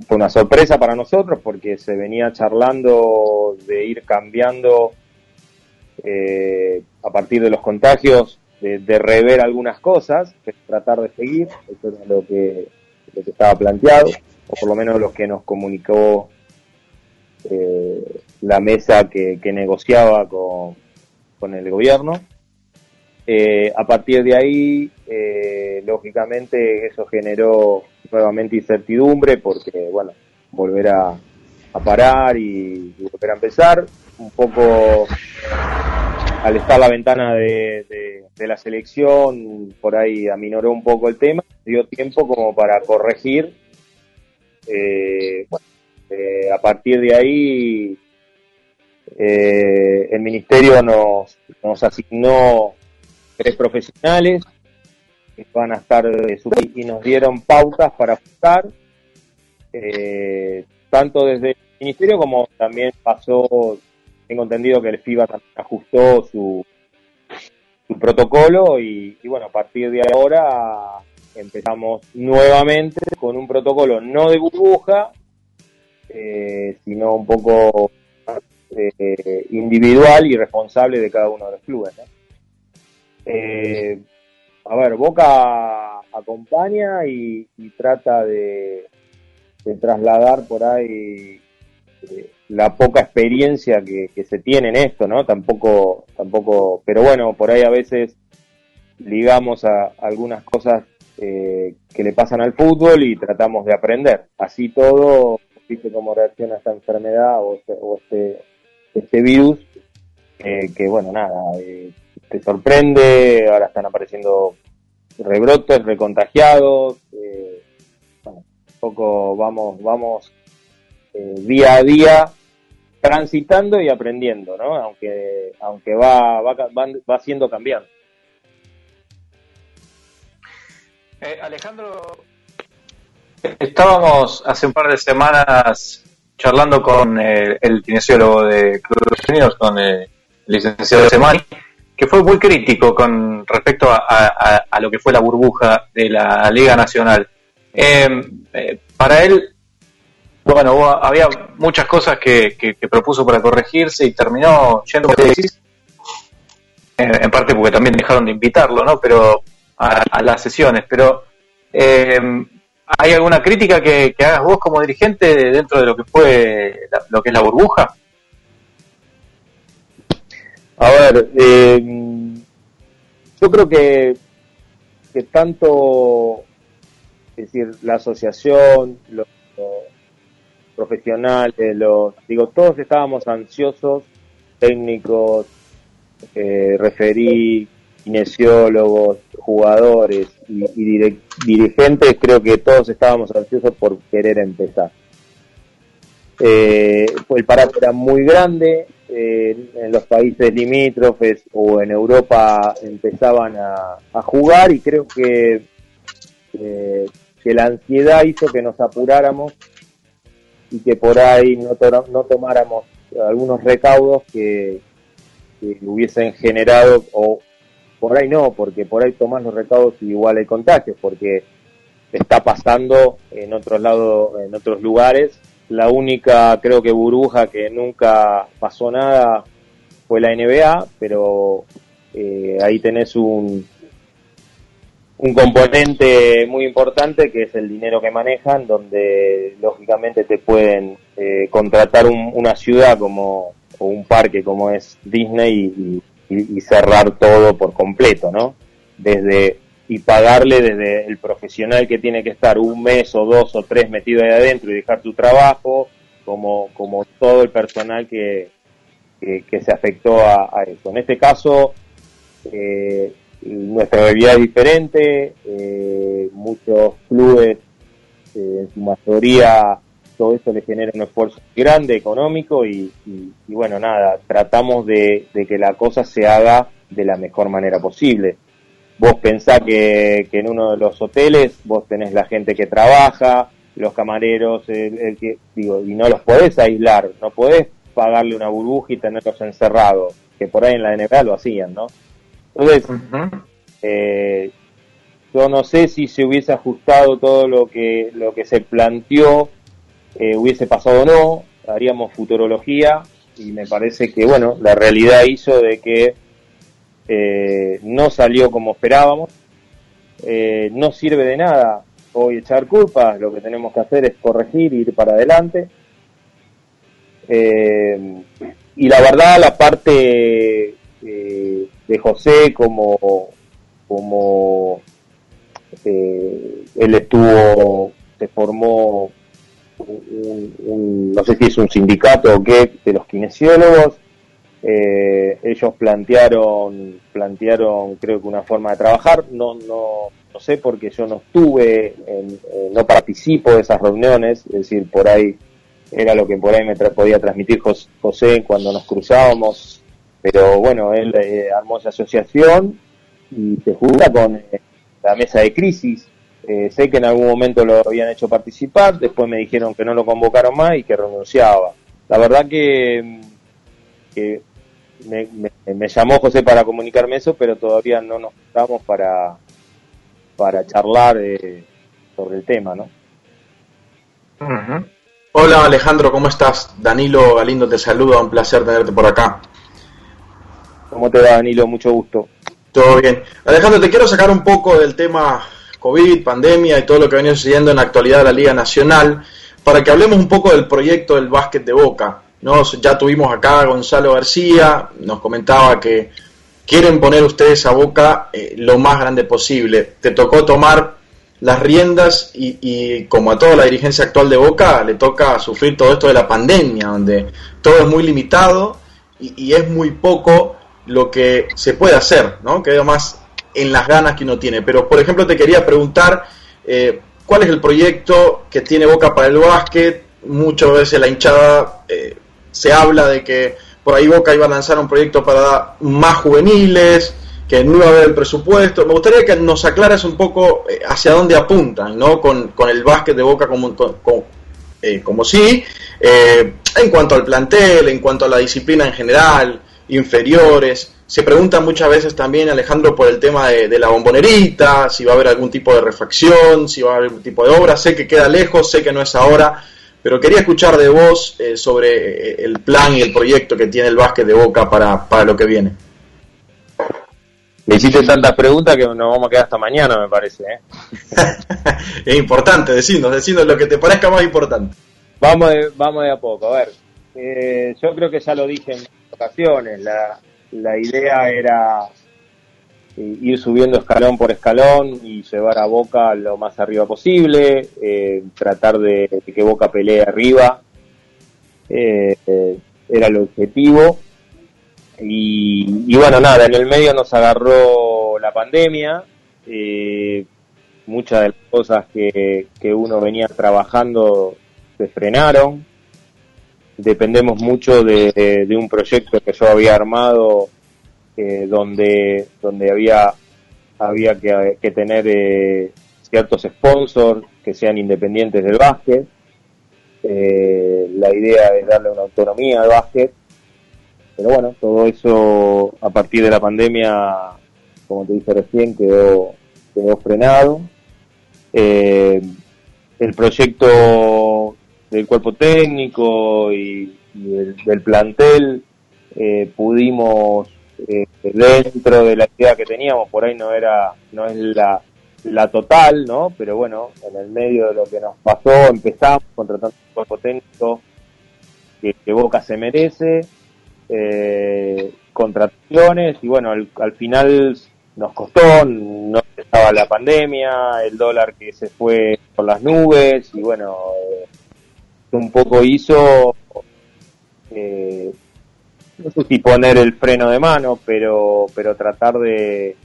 fue una sorpresa para nosotros porque se venía charlando de ir cambiando eh, a partir de los contagios, de, rever algunas cosas, de tratar de seguir, eso era lo que, lo que estaba planteado, o por lo menos lo que nos comunicó eh, la mesa que, que negociaba con, con, el gobierno. Eh, a partir de ahí, eh, lógicamente, eso generó nuevamente incertidumbre porque, bueno, volver a, parar y, volver a empezar. Un poco al estar la ventana de, la selección, por ahí aminoró un poco el tema, dio tiempo como para corregir. Eh, bueno, eh, a partir de ahí, eh, el ministerio nos, nos asignó tres profesionales que van a estar y nos dieron pautas para ajustar, eh, tanto desde el ministerio como también pasó, tengo entendido que el FIBA también ajustó su, protocolo y, bueno, a partir de ahora empezamos nuevamente con un protocolo no de burbuja, eh, sino un poco eh, individual y responsable de cada uno de los clubes. Eh, a ver, Boca acompaña y, trata de, trasladar por ahí eh, la poca experiencia que, se tiene en esto, ¿no? Tampoco, tampoco, pero bueno, por ahí a veces ligamos a, a algunas cosas eh, que le pasan al fútbol y tratamos de aprender. Así todo, viste cómo reacciona esta enfermedad o este, o este, este virus, eh, que bueno, nada, eh, te sorprende, ahora están apareciendo rebrotes, recontagiados, eh, bueno, un poco vamos, vamos eh, día a día transitando y aprendiendo, ¿no? Aunque, aunque va, va, va, va siendo cambiando. Eh, Alejandro, estábamos hace un par de semanas charlando con eh, el kinesiólogo de Club Unidos, con el licenciado Semani, que fue muy crítico con respecto a, a, a, lo que fue la burbuja de la Liga Nacional. Eh, eh, para él, bueno, había muchas cosas que, que, propuso para corregirse y terminó yendo en parte porque también dejaron de invitarlo, ¿no? Pero a, a las sesiones. Pero eh, ¿hay alguna crítica que, hagas vos como dirigente dentro de lo que fue lo que es la burbuja? A ver, eh, yo creo que, que tanto es decir, la asociación, los, profesionales, los, digo, todos estábamos ansiosos, técnicos, eh, referí, kinesiólogos, jugadores y, y dirigentes, creo que todos estábamos ansiosos por querer empezar. Eh, el parate era muy grande, eh, en los países limítrofes o en Europa empezaban a, jugar y creo que, eh, que la ansiedad hizo que nos apuráramos y que por ahí no, to- no tomáramos algunos recaudos que, que hubiesen generado, o por ahí no, porque por ahí tomás los recaudos y igual hay contagios, porque está pasando en otros lados, en otros lugares. La única, creo que burbuja que nunca pasó nada fue la NBA, pero eh, ahí tenés un, un componente muy importante que es el dinero que manejan, donde lógicamente te pueden eh, contratar un- una ciudad como o un parque como es Disney y, y- y cerrar todo por completo, ¿no? Desde y pagarle desde el profesional que tiene que estar un mes o dos o tres metido ahí adentro y dejar tu trabajo, como, como todo el personal que, que, se afectó a, a eso. En este caso, eh, nuestra realidad es diferente, eh, muchos clubes, eh, en su mayoría, todo esto le genera un esfuerzo grande económico y, y- bueno, nada, tratamos de que la cosa se haga de la mejor manera posible. Vos pensás que, que en uno de los hoteles vos tenés la gente que trabaja, los camareros, el, el que, digo, y no los podés aislar, no podés pagarle una burbuja y tenerlos encerrados, que por ahí en la NBA lo hacían, ¿no? Entonces, eh, yo no sé si se hubiese ajustado todo lo que, lo que se planteó, eh, hubiese pasado o no, haríamos futurología y me parece que, bueno, la realidad hizo de que eh, no salió como esperábamos, eh, no sirve de nada hoy echar culpas, lo que tenemos que hacer es corregir ir para adelante. Eh, y la verdad, la parte eh, de José como, como él estuvo, se formó un, un- no sé si es un sindicato o qué, de los kinesiólogos. Eh, ellos plantearon, plantearon creo que una forma de trabajar, no, no, no sé porque yo no estuve, en- eh, no participo de esas reuniones, es decir, por ahí era lo que por ahí me podía transmitir Jos- José cuando nos cruzábamos, pero bueno, él eh, armó esa asociación y se junta con eh, la mesa de crisis. Eh, sé que en algún momento lo habían hecho participar, después me dijeron que no lo convocaron más y que renunciaba. La verdad que, que me, me- me llamó José para comunicarme eso, pero todavía no nos juntamos para, para charlar eh, sobre el tema, ¿no? Hola Alejandro, ¿cómo estás? Danilo Galindo te saluda, un placer tenerte por acá. ¿Cómo te va, Danilo? Mucho gusto. Todo bien. Alejandro, te quiero sacar un poco del tema COVID, pandemia y todo lo que venía sucediendo en la actualidad de la Liga Nacional, para que hablemos un poco del proyecto del básquet de Boca. ¿No? Ya tuvimos acá a Gonzalo García, nos comentaba que quieren poner ustedes a Boca eh, lo más grande posible. Te tocó tomar las riendas y, y como a toda la dirigencia actual de Boca le toca sufrir todo esto de la pandemia, donde todo es muy limitado y, y es muy poco lo que se puede hacer, ¿no? Queda más en las ganas que uno tiene. Pero, por ejemplo, te quería preguntar eh, cuál es el proyecto que tiene Boca para el básquet. Muchas veces la hinchada eh, se habla de que por ahí Boca iba a lanzar un proyecto para más juveniles, que no iba a haber el presupuesto. Me gustaría que nos aclares un poco eh, hacia dónde apuntan, ¿no? Con, con el básquet de Boca como, con- eh, como sí, eh, en cuanto al plantel, en cuanto a la disciplina en general, inferiores. Se preguntan muchas veces también, Alejandro, por el tema de, de la bombonerita, si va a haber algún tipo de refacción, si va a haber algún tipo de obra. Sé que queda lejos, sé que no es ahora, pero quería escuchar de vos eh, sobre eh, el plan y el proyecto que tiene el básquet de Boca para, para lo que viene. Me hiciste tantas preguntas que nos vamos a quedar hasta mañana, me parece. ¿eh? Es importante, decirnos, decirnos lo que te parezca más importante. Vamos de, vamos de a poco. A ver, eh, yo creo que ya lo dije en ocasiones. La, la idea era eh, ir subiendo escalón por escalón y llevar a Boca lo más arriba posible, eh, tratar de, que Boca pelee arriba, eh, eh, era el objetivo. Y, y bueno, nada, en el medio nos agarró la pandemia, muchas de las cosas que, que uno venía trabajando se frenaron, dependemos mucho de un proyecto que yo había armado eh, donde donde había había que, que tener eh, ciertos sponsors que sean independientes del básquet. Eh, la idea es darle una autonomía al básquet. Pero bueno todo eso a partir de la pandemia como te dije recién quedó quedó frenado. Eh, el proyecto del cuerpo técnico y, del, del plantel eh, pudimos eh, dentro de la idea que teníamos por ahí no era no es la la total no pero bueno en el medio de lo que nos pasó empezamos contratando un cuerpo técnico que, Boca se merece eh, contrataciones y bueno al, al final nos costó no estaba la pandemia el dólar que se fue por las nubes y bueno eh, un poco hizo eh, no sé si poner el freno de mano, pero, pero tratar de,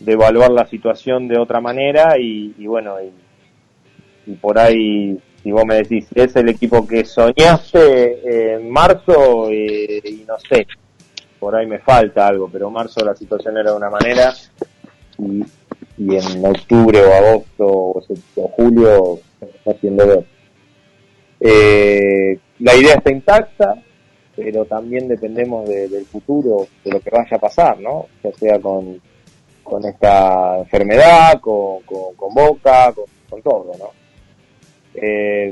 de evaluar la situación de otra manera y, y bueno, y, por ahí, si vos me decís, es el equipo que soñaste en marzo eh, y no sé, por ahí me falta algo, pero en marzo la situación era de una manera y, en octubre o agosto o, o julio está haciendo ver. Eh, la idea está intacta, pero también dependemos de- del futuro, de lo que vaya a pasar, ¿no? Ya sea con, con esta enfermedad, con, con, Boca, con, todo, ¿no? Eh,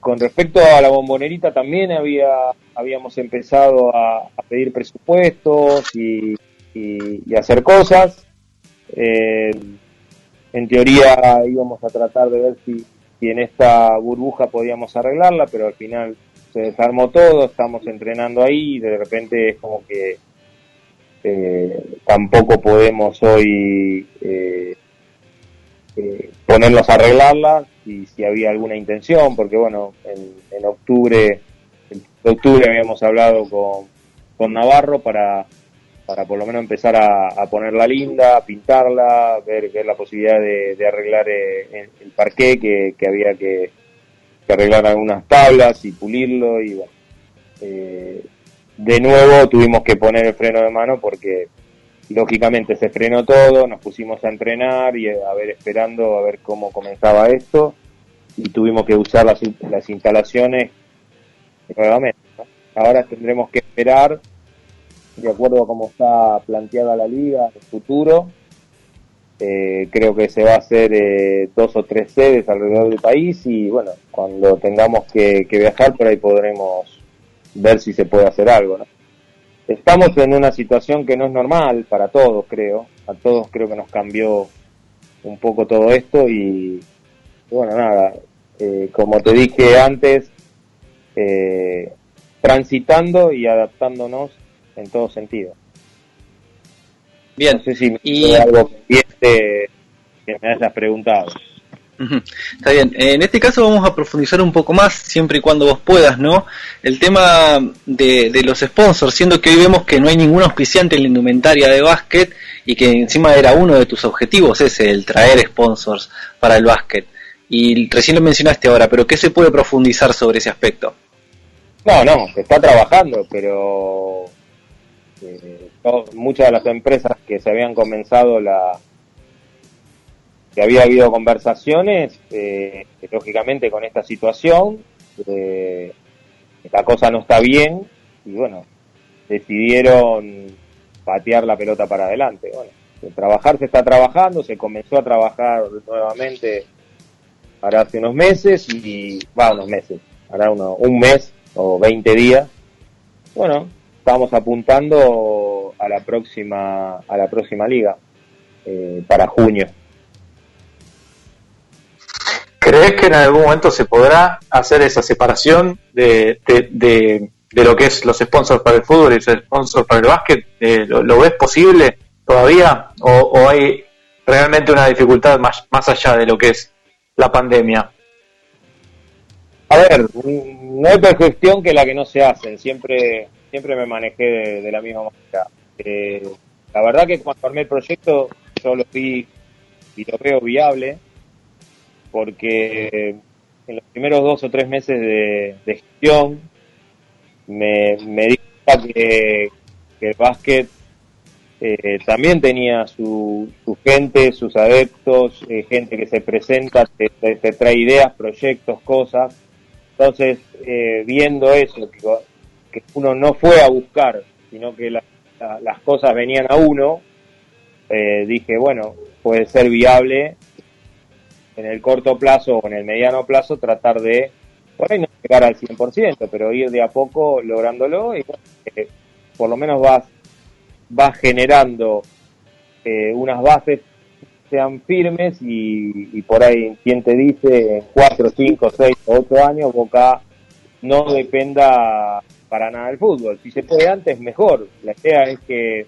con respecto a la bombonerita también había habíamos empezado a, pedir presupuestos y hacer cosas. Eh, en teoría íbamos a tratar de ver si, si en esta burbuja podíamos arreglarla, pero al final se desarmó todo, estamos entrenando ahí y de repente es como que eh, tampoco podemos hoy eh, eh, ponernos a arreglarla si, si había alguna intención, porque bueno, en, en octubre, en octubre habíamos hablado con, con Navarro para, para por lo menos empezar a, a ponerla linda, a pintarla, ver, ver la posibilidad de, arreglar eh, el, el parqué, que había que, que arreglar algunas tablas y pulirlo y bueno. eh, de nuevo tuvimos que poner el freno de mano porque lógicamente se frenó todo, nos pusimos a entrenar y a ver esperando a ver cómo comenzaba esto y tuvimos que usar las, las instalaciones nuevamente. Ahora tendremos que esperar de acuerdo a cómo está planteada la liga el futuro. Eh, creo que se va a hacer eh, dos o tres sedes alrededor del país y bueno, cuando tengamos que, que viajar por ahí podremos ver si se puede hacer algo. ¿no? Estamos en una situación que no es normal para todos, creo. A todos creo que nos cambió un poco todo esto y, bueno, nada, eh, como te dije antes, eh, transitando y adaptándonos en todo sentido. Bien. No sé si me Y- algo pendiente que me hayas preguntado. Está bien. En este caso vamos a profundizar un poco más, siempre y cuando vos puedas, ¿no? El tema de, de los sponsors, siendo que hoy vemos que no hay ningún auspiciante en la indumentaria de básquet y que encima era uno de tus objetivos ese, el traer sponsors para el básquet. Y recién lo mencionaste ahora, pero ¿qué se puede profundizar sobre ese aspecto? No, no, se está trabajando, pero eh, muchas de las empresas que se habían comenzado la que había habido conversaciones, eh, lógicamente con esta situación, eh, la cosa no está bien y bueno, decidieron patear la pelota para adelante. Bueno, trabajar se está trabajando, se comenzó a trabajar nuevamente ahora hace unos meses y va unos meses, hará uno, un mes o 20 días. Bueno, estamos apuntando a la próxima a la próxima liga eh, para junio. ¿Crees que en algún momento se podrá hacer esa separación de, de, de, de lo que es los sponsors para el fútbol y los sponsors para el básquet? Eh, ¿lo, lo ves posible todavía? ¿O, o hay realmente una dificultad más, más allá de lo que es la pandemia? A ver, no hay peor gestión que la que no se hace. Siempre, siempre me manejé de, la misma manera. Eh, la verdad que cuando armé el proyecto yo lo vi y lo veo viable porque en los primeros dos o tres meses de, gestión me, me di cuenta que, que el básquet eh, también tenía su, su gente, sus adeptos, eh, gente que se presenta, te trae ideas, proyectos, cosas. Entonces, eh, viendo eso, que, uno no fue a buscar, sino que la- la- las cosas venían a uno, eh, dije, bueno, puede ser viable en el corto plazo o en el mediano plazo tratar de, por ahí no llegar al 100%, pero ir de a poco lográndolo y eh, por lo menos vas, vas generando eh, unas bases sean firmes y, y por ahí, quien te dice, en 4, 5, 6 o 8 años, Boca no dependa para nada del fútbol. Si se puede antes, mejor. La idea es que,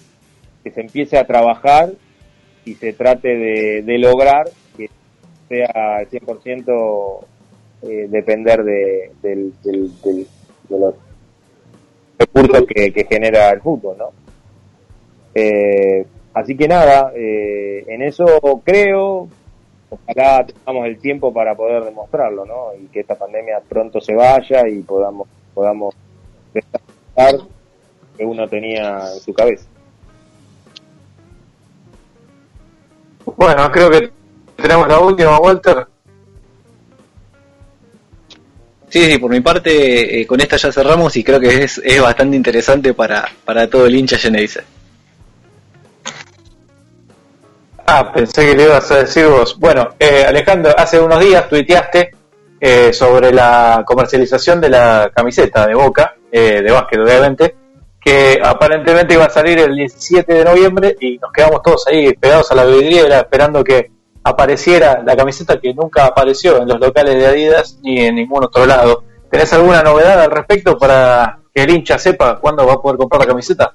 se empiece a trabajar y se trate de, lograr que sea al 100% eh, depender de, del, del- de los recursos que, que genera el fútbol, ¿no? Eh, así que nada, eh, en eso creo, ojalá tengamos el tiempo para poder demostrarlo, ¿no? Y que esta pandemia pronto se vaya y podamos, podamos desarrollar que uno tenía en su cabeza. Bueno, creo que tenemos la última, Walter. Sí, sí, por mi parte, eh, con esta ya cerramos y creo que es, es bastante interesante para, para todo el hincha Geneise. Ah, pensé que le ibas a decir vos. Bueno, eh, Alejandro, hace unos días tuiteaste eh, sobre la comercialización de la camiseta de Boca, eh, de básquet obviamente, que aparentemente iba a salir el 17 de noviembre y nos quedamos todos ahí pegados a la vidriera esperando que apareciera la camiseta que nunca apareció en los locales de Adidas ni en ningún otro lado. ¿Tenés alguna novedad al respecto para que el hincha sepa cuándo va a poder comprar la camiseta?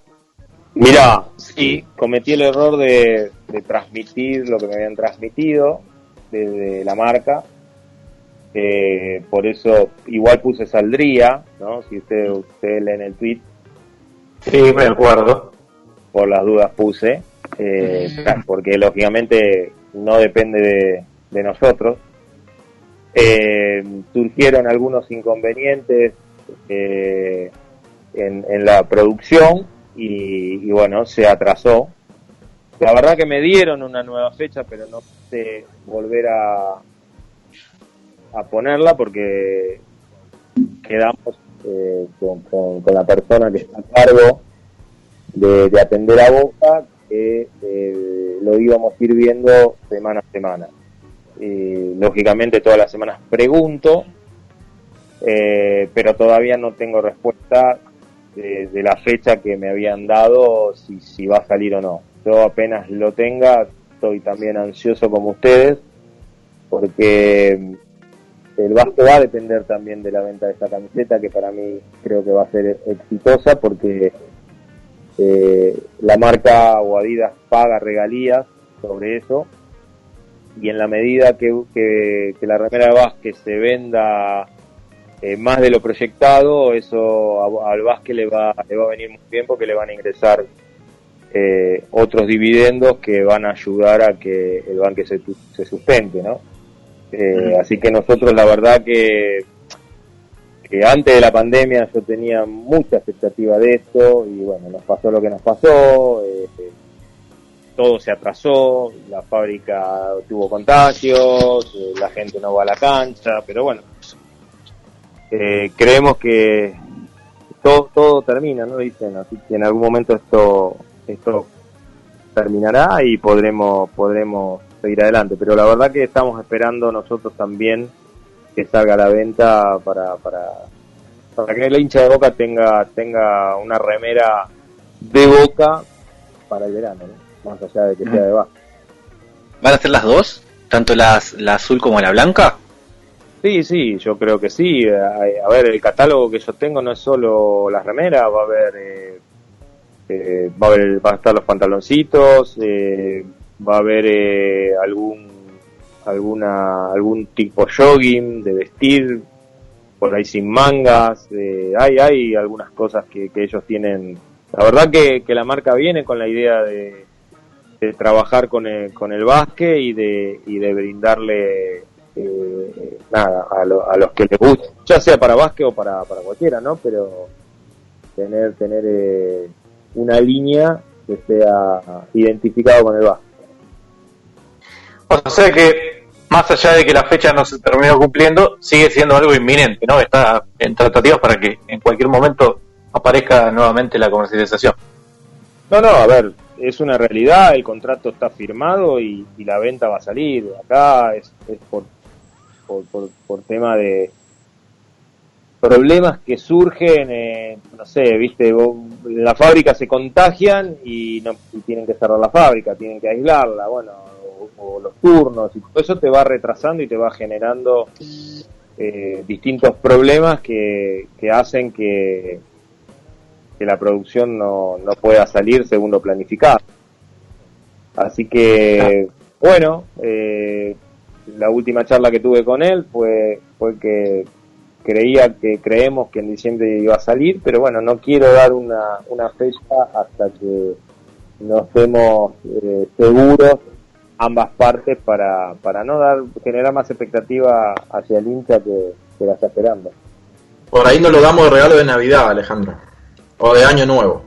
Mira, sí, cometí el error de, de transmitir lo que me habían transmitido desde la marca. Eh, por eso igual puse saldría, ¿no? Si ustedes usted leen el tweet. Sí, me acuerdo. Por las dudas puse. eh, porque lógicamente no depende de, de nosotros. Eh, surgieron algunos inconvenientes eh, en, en la producción y, y bueno, se atrasó. La verdad que me dieron una nueva fecha, pero no sé volver a, a ponerla porque quedamos eh, con, con- la persona que está a cargo de, de atender a Boca, que eh, lo íbamos a ir viendo semana a semana. Y, lógicamente todas las semanas pregunto, eh, pero todavía no tengo respuesta de, la fecha que me habían dado, si, si va a salir o no. Yo apenas lo tenga, estoy también ansioso como ustedes, porque mm, el básquet va a depender también de la venta de esta camiseta, que para mí creo que va a ser exitosa, porque eh, la marca o Adidas paga regalías sobre eso, y en la medida que, que, que la remera de básquet se venda eh, más de lo proyectado, eso a- al básquet le va, le va a venir muy bien porque le van a ingresar eh, otros dividendos que van a ayudar a que el banque se, se sustente, ¿no? Eh, así que nosotros la verdad que, que antes de la pandemia yo tenía mucha expectativa de esto y bueno, nos pasó lo que nos pasó, eh, todo se atrasó, la fábrica tuvo contagios, eh, la gente no va a la cancha, pero bueno, eh, creemos que todo, todo termina, ¿no? Dicen, así que en algún momento esto, esto terminará y podremos, podremos seguir adelante. Pero la verdad que estamos esperando nosotros también que salga a la venta para, para, para que el hincha de Boca tenga, tenga una remera de Boca para el verano, ¿no? Más allá de que sea de básquet. ¿Van a ser las dos? ¿Tanto las, la azul como la blanca? Sí, sí, yo creo que sí. A, ver, el catálogo que yo tengo no es solo las remeras, va a haber eh, eh, va a haber, va a estar los pantaloncitos, eh, va a haber eh, algún alguna algún tipo jogging de vestir por ahí sin mangas eh, hay hay algunas cosas que, que ellos tienen la verdad que, que la marca viene con la idea de, de trabajar con el, con el básquet y de y de brindarle eh, nada a, lo- a los que les gusta ya sea para básquet o para, para cualquiera no pero tener tener eh, una línea que sea identificado con el básquet O sea que, más allá de que la fecha no se terminó cumpliendo, sigue siendo algo inminente, ¿no? Está en tratativas para que en cualquier momento aparezca nuevamente la comercialización. No, no, a ver, es una realidad, el contrato está firmado y, y la venta va a salir. Acá es, es por, por, por, por tema de problemas que surgen, eh, no sé, viste, vos- en la fábrica se contagian y, no, y tienen que cerrar la fábrica, tienen que aislarla, bueno, o, o los turnos, y todo eso te va retrasando y te va generando eh, distintos problemas que, que hacen que, que la producción no, no pueda salir según lo planificado. Así que, bueno, eh, la última charla que tuve con él fue, fue que creía que creemos que en diciembre iba a salir, pero bueno, no quiero dar una, una fecha hasta que no estemos eh, seguros ambas partes para, para no dar generar más expectativa hacia el hincha que, que la está esperando. Por ahí nos lo damos de regalo de Navidad, Alejandro. O de Año Nuevo.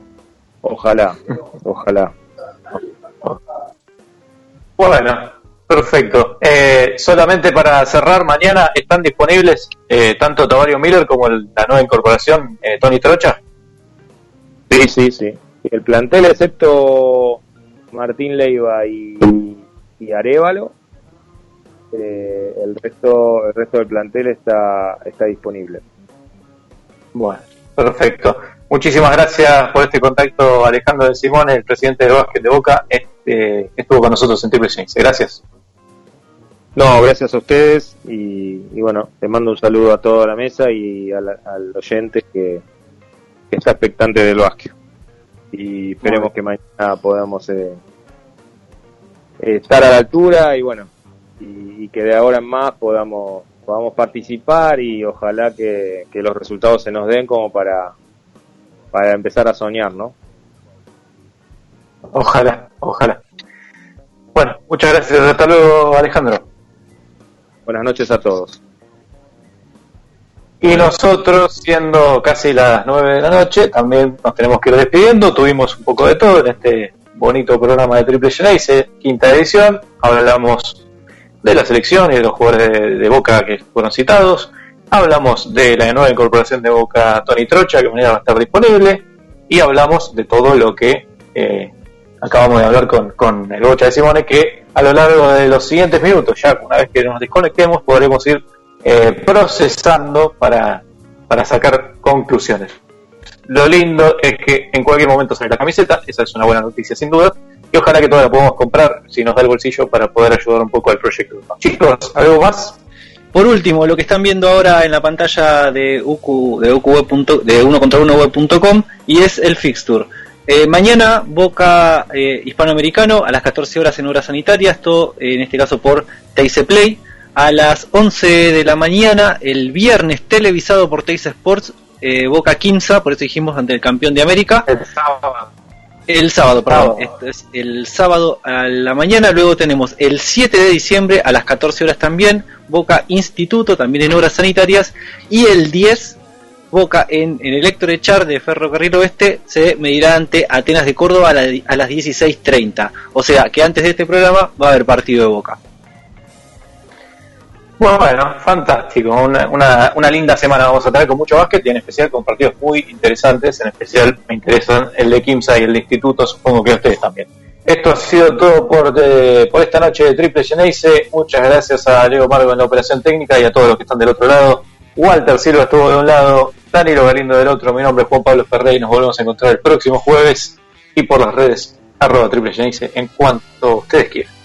Ojalá, ojalá. Bueno, perfecto. Eh, solamente para cerrar, mañana están disponibles eh, tanto Tavario Miller como el- la nueva incorporación eh, Tony Trocha. Sí, sí, sí. El plantel, excepto Martín Leiva y, y Arevalo, eh, el resto el resto del plantel está está disponible. Bueno, perfecto. Muchísimas gracias por este contacto, Alejandro de Simón, el presidente del básquet de Boca, este, que estuvo con nosotros en Triple. Gracias. No, gracias a ustedes y, y bueno, te mando un saludo a toda la mesa y a la- al oyente que, que está expectante del básquet. Y esperemos que mañana podamos eh, estar a la altura y bueno, y, y que de ahora en más podamos podamos participar y ojalá que, que los resultados se nos den como para, para empezar a soñar, ¿no? Ojalá, ojalá. Bueno, muchas gracias. Hasta luego, Alejandro. Buenas noches a todos. Y nosotros, siendo casi las 9 de la noche, también nos tenemos que ir despidiendo. Tuvimos un poco de todo en este bonito programa de Triple Geneise, quinta edición. Hablamos de la selección y de los jugadores de, de Boca que fueron citados. Hablamos de la nueva incorporación de Boca Tony Trocha, que mañana va a estar disponible. Y hablamos de todo lo que eh, acabamos de hablar con, con el Bocha de Simone, que a lo largo de los siguientes minutos, ya una vez que nos desconectemos, podremos ir eh, procesando para, para sacar conclusiones. Lo lindo es que en cualquier momento sale la camiseta, esa es una buena noticia sin duda, y ojalá que toda la podamos comprar si nos da el bolsillo para poder ayudar un poco al proyecto. Chicos, ¿algo más? Por último, lo que están viendo ahora en la pantalla de UQ, de UQweb punto- de uno contra uno web.com y es el fixture. Eh, mañana Boca eh, Hispanoamericano a las 14 horas en horas sanitarias, todo eh, en este caso por Teise Play. A las 11 de la mañana, el viernes televisado por Teise Sports, eh, Boca 15, por eso dijimos ante el campeón de América. El sábado. El sábado, perdón. Esto es el sábado a la mañana. Luego tenemos el 7 de diciembre a las 14 horas también. Boca Instituto, también en horas sanitarias. Y el 10, Boca en, en el Héctor Echar de Ferrocarril Oeste se medirá ante Atenas de Córdoba a, la- a las 16.30. O sea que antes de este programa va a haber partido de Boca. Bueno, fantástico. Una, una, una linda semana vamos a tener con mucho básquet y en especial con partidos muy interesantes. En especial me interesan el de Kimsa y el de Instituto, supongo que a ustedes también. Esto ha sido todo por, de- por esta noche de Triple Geneise. Muchas gracias a Leo Margo en la operación técnica y a todos los que están del otro lado. Walter Silva estuvo de un lado, Danilo Galindo del otro. Mi nombre es Juan Pablo Ferrey nos volvemos a encontrar el próximo jueves y por las redes arroba Triple Geneise en cuanto ustedes quieran.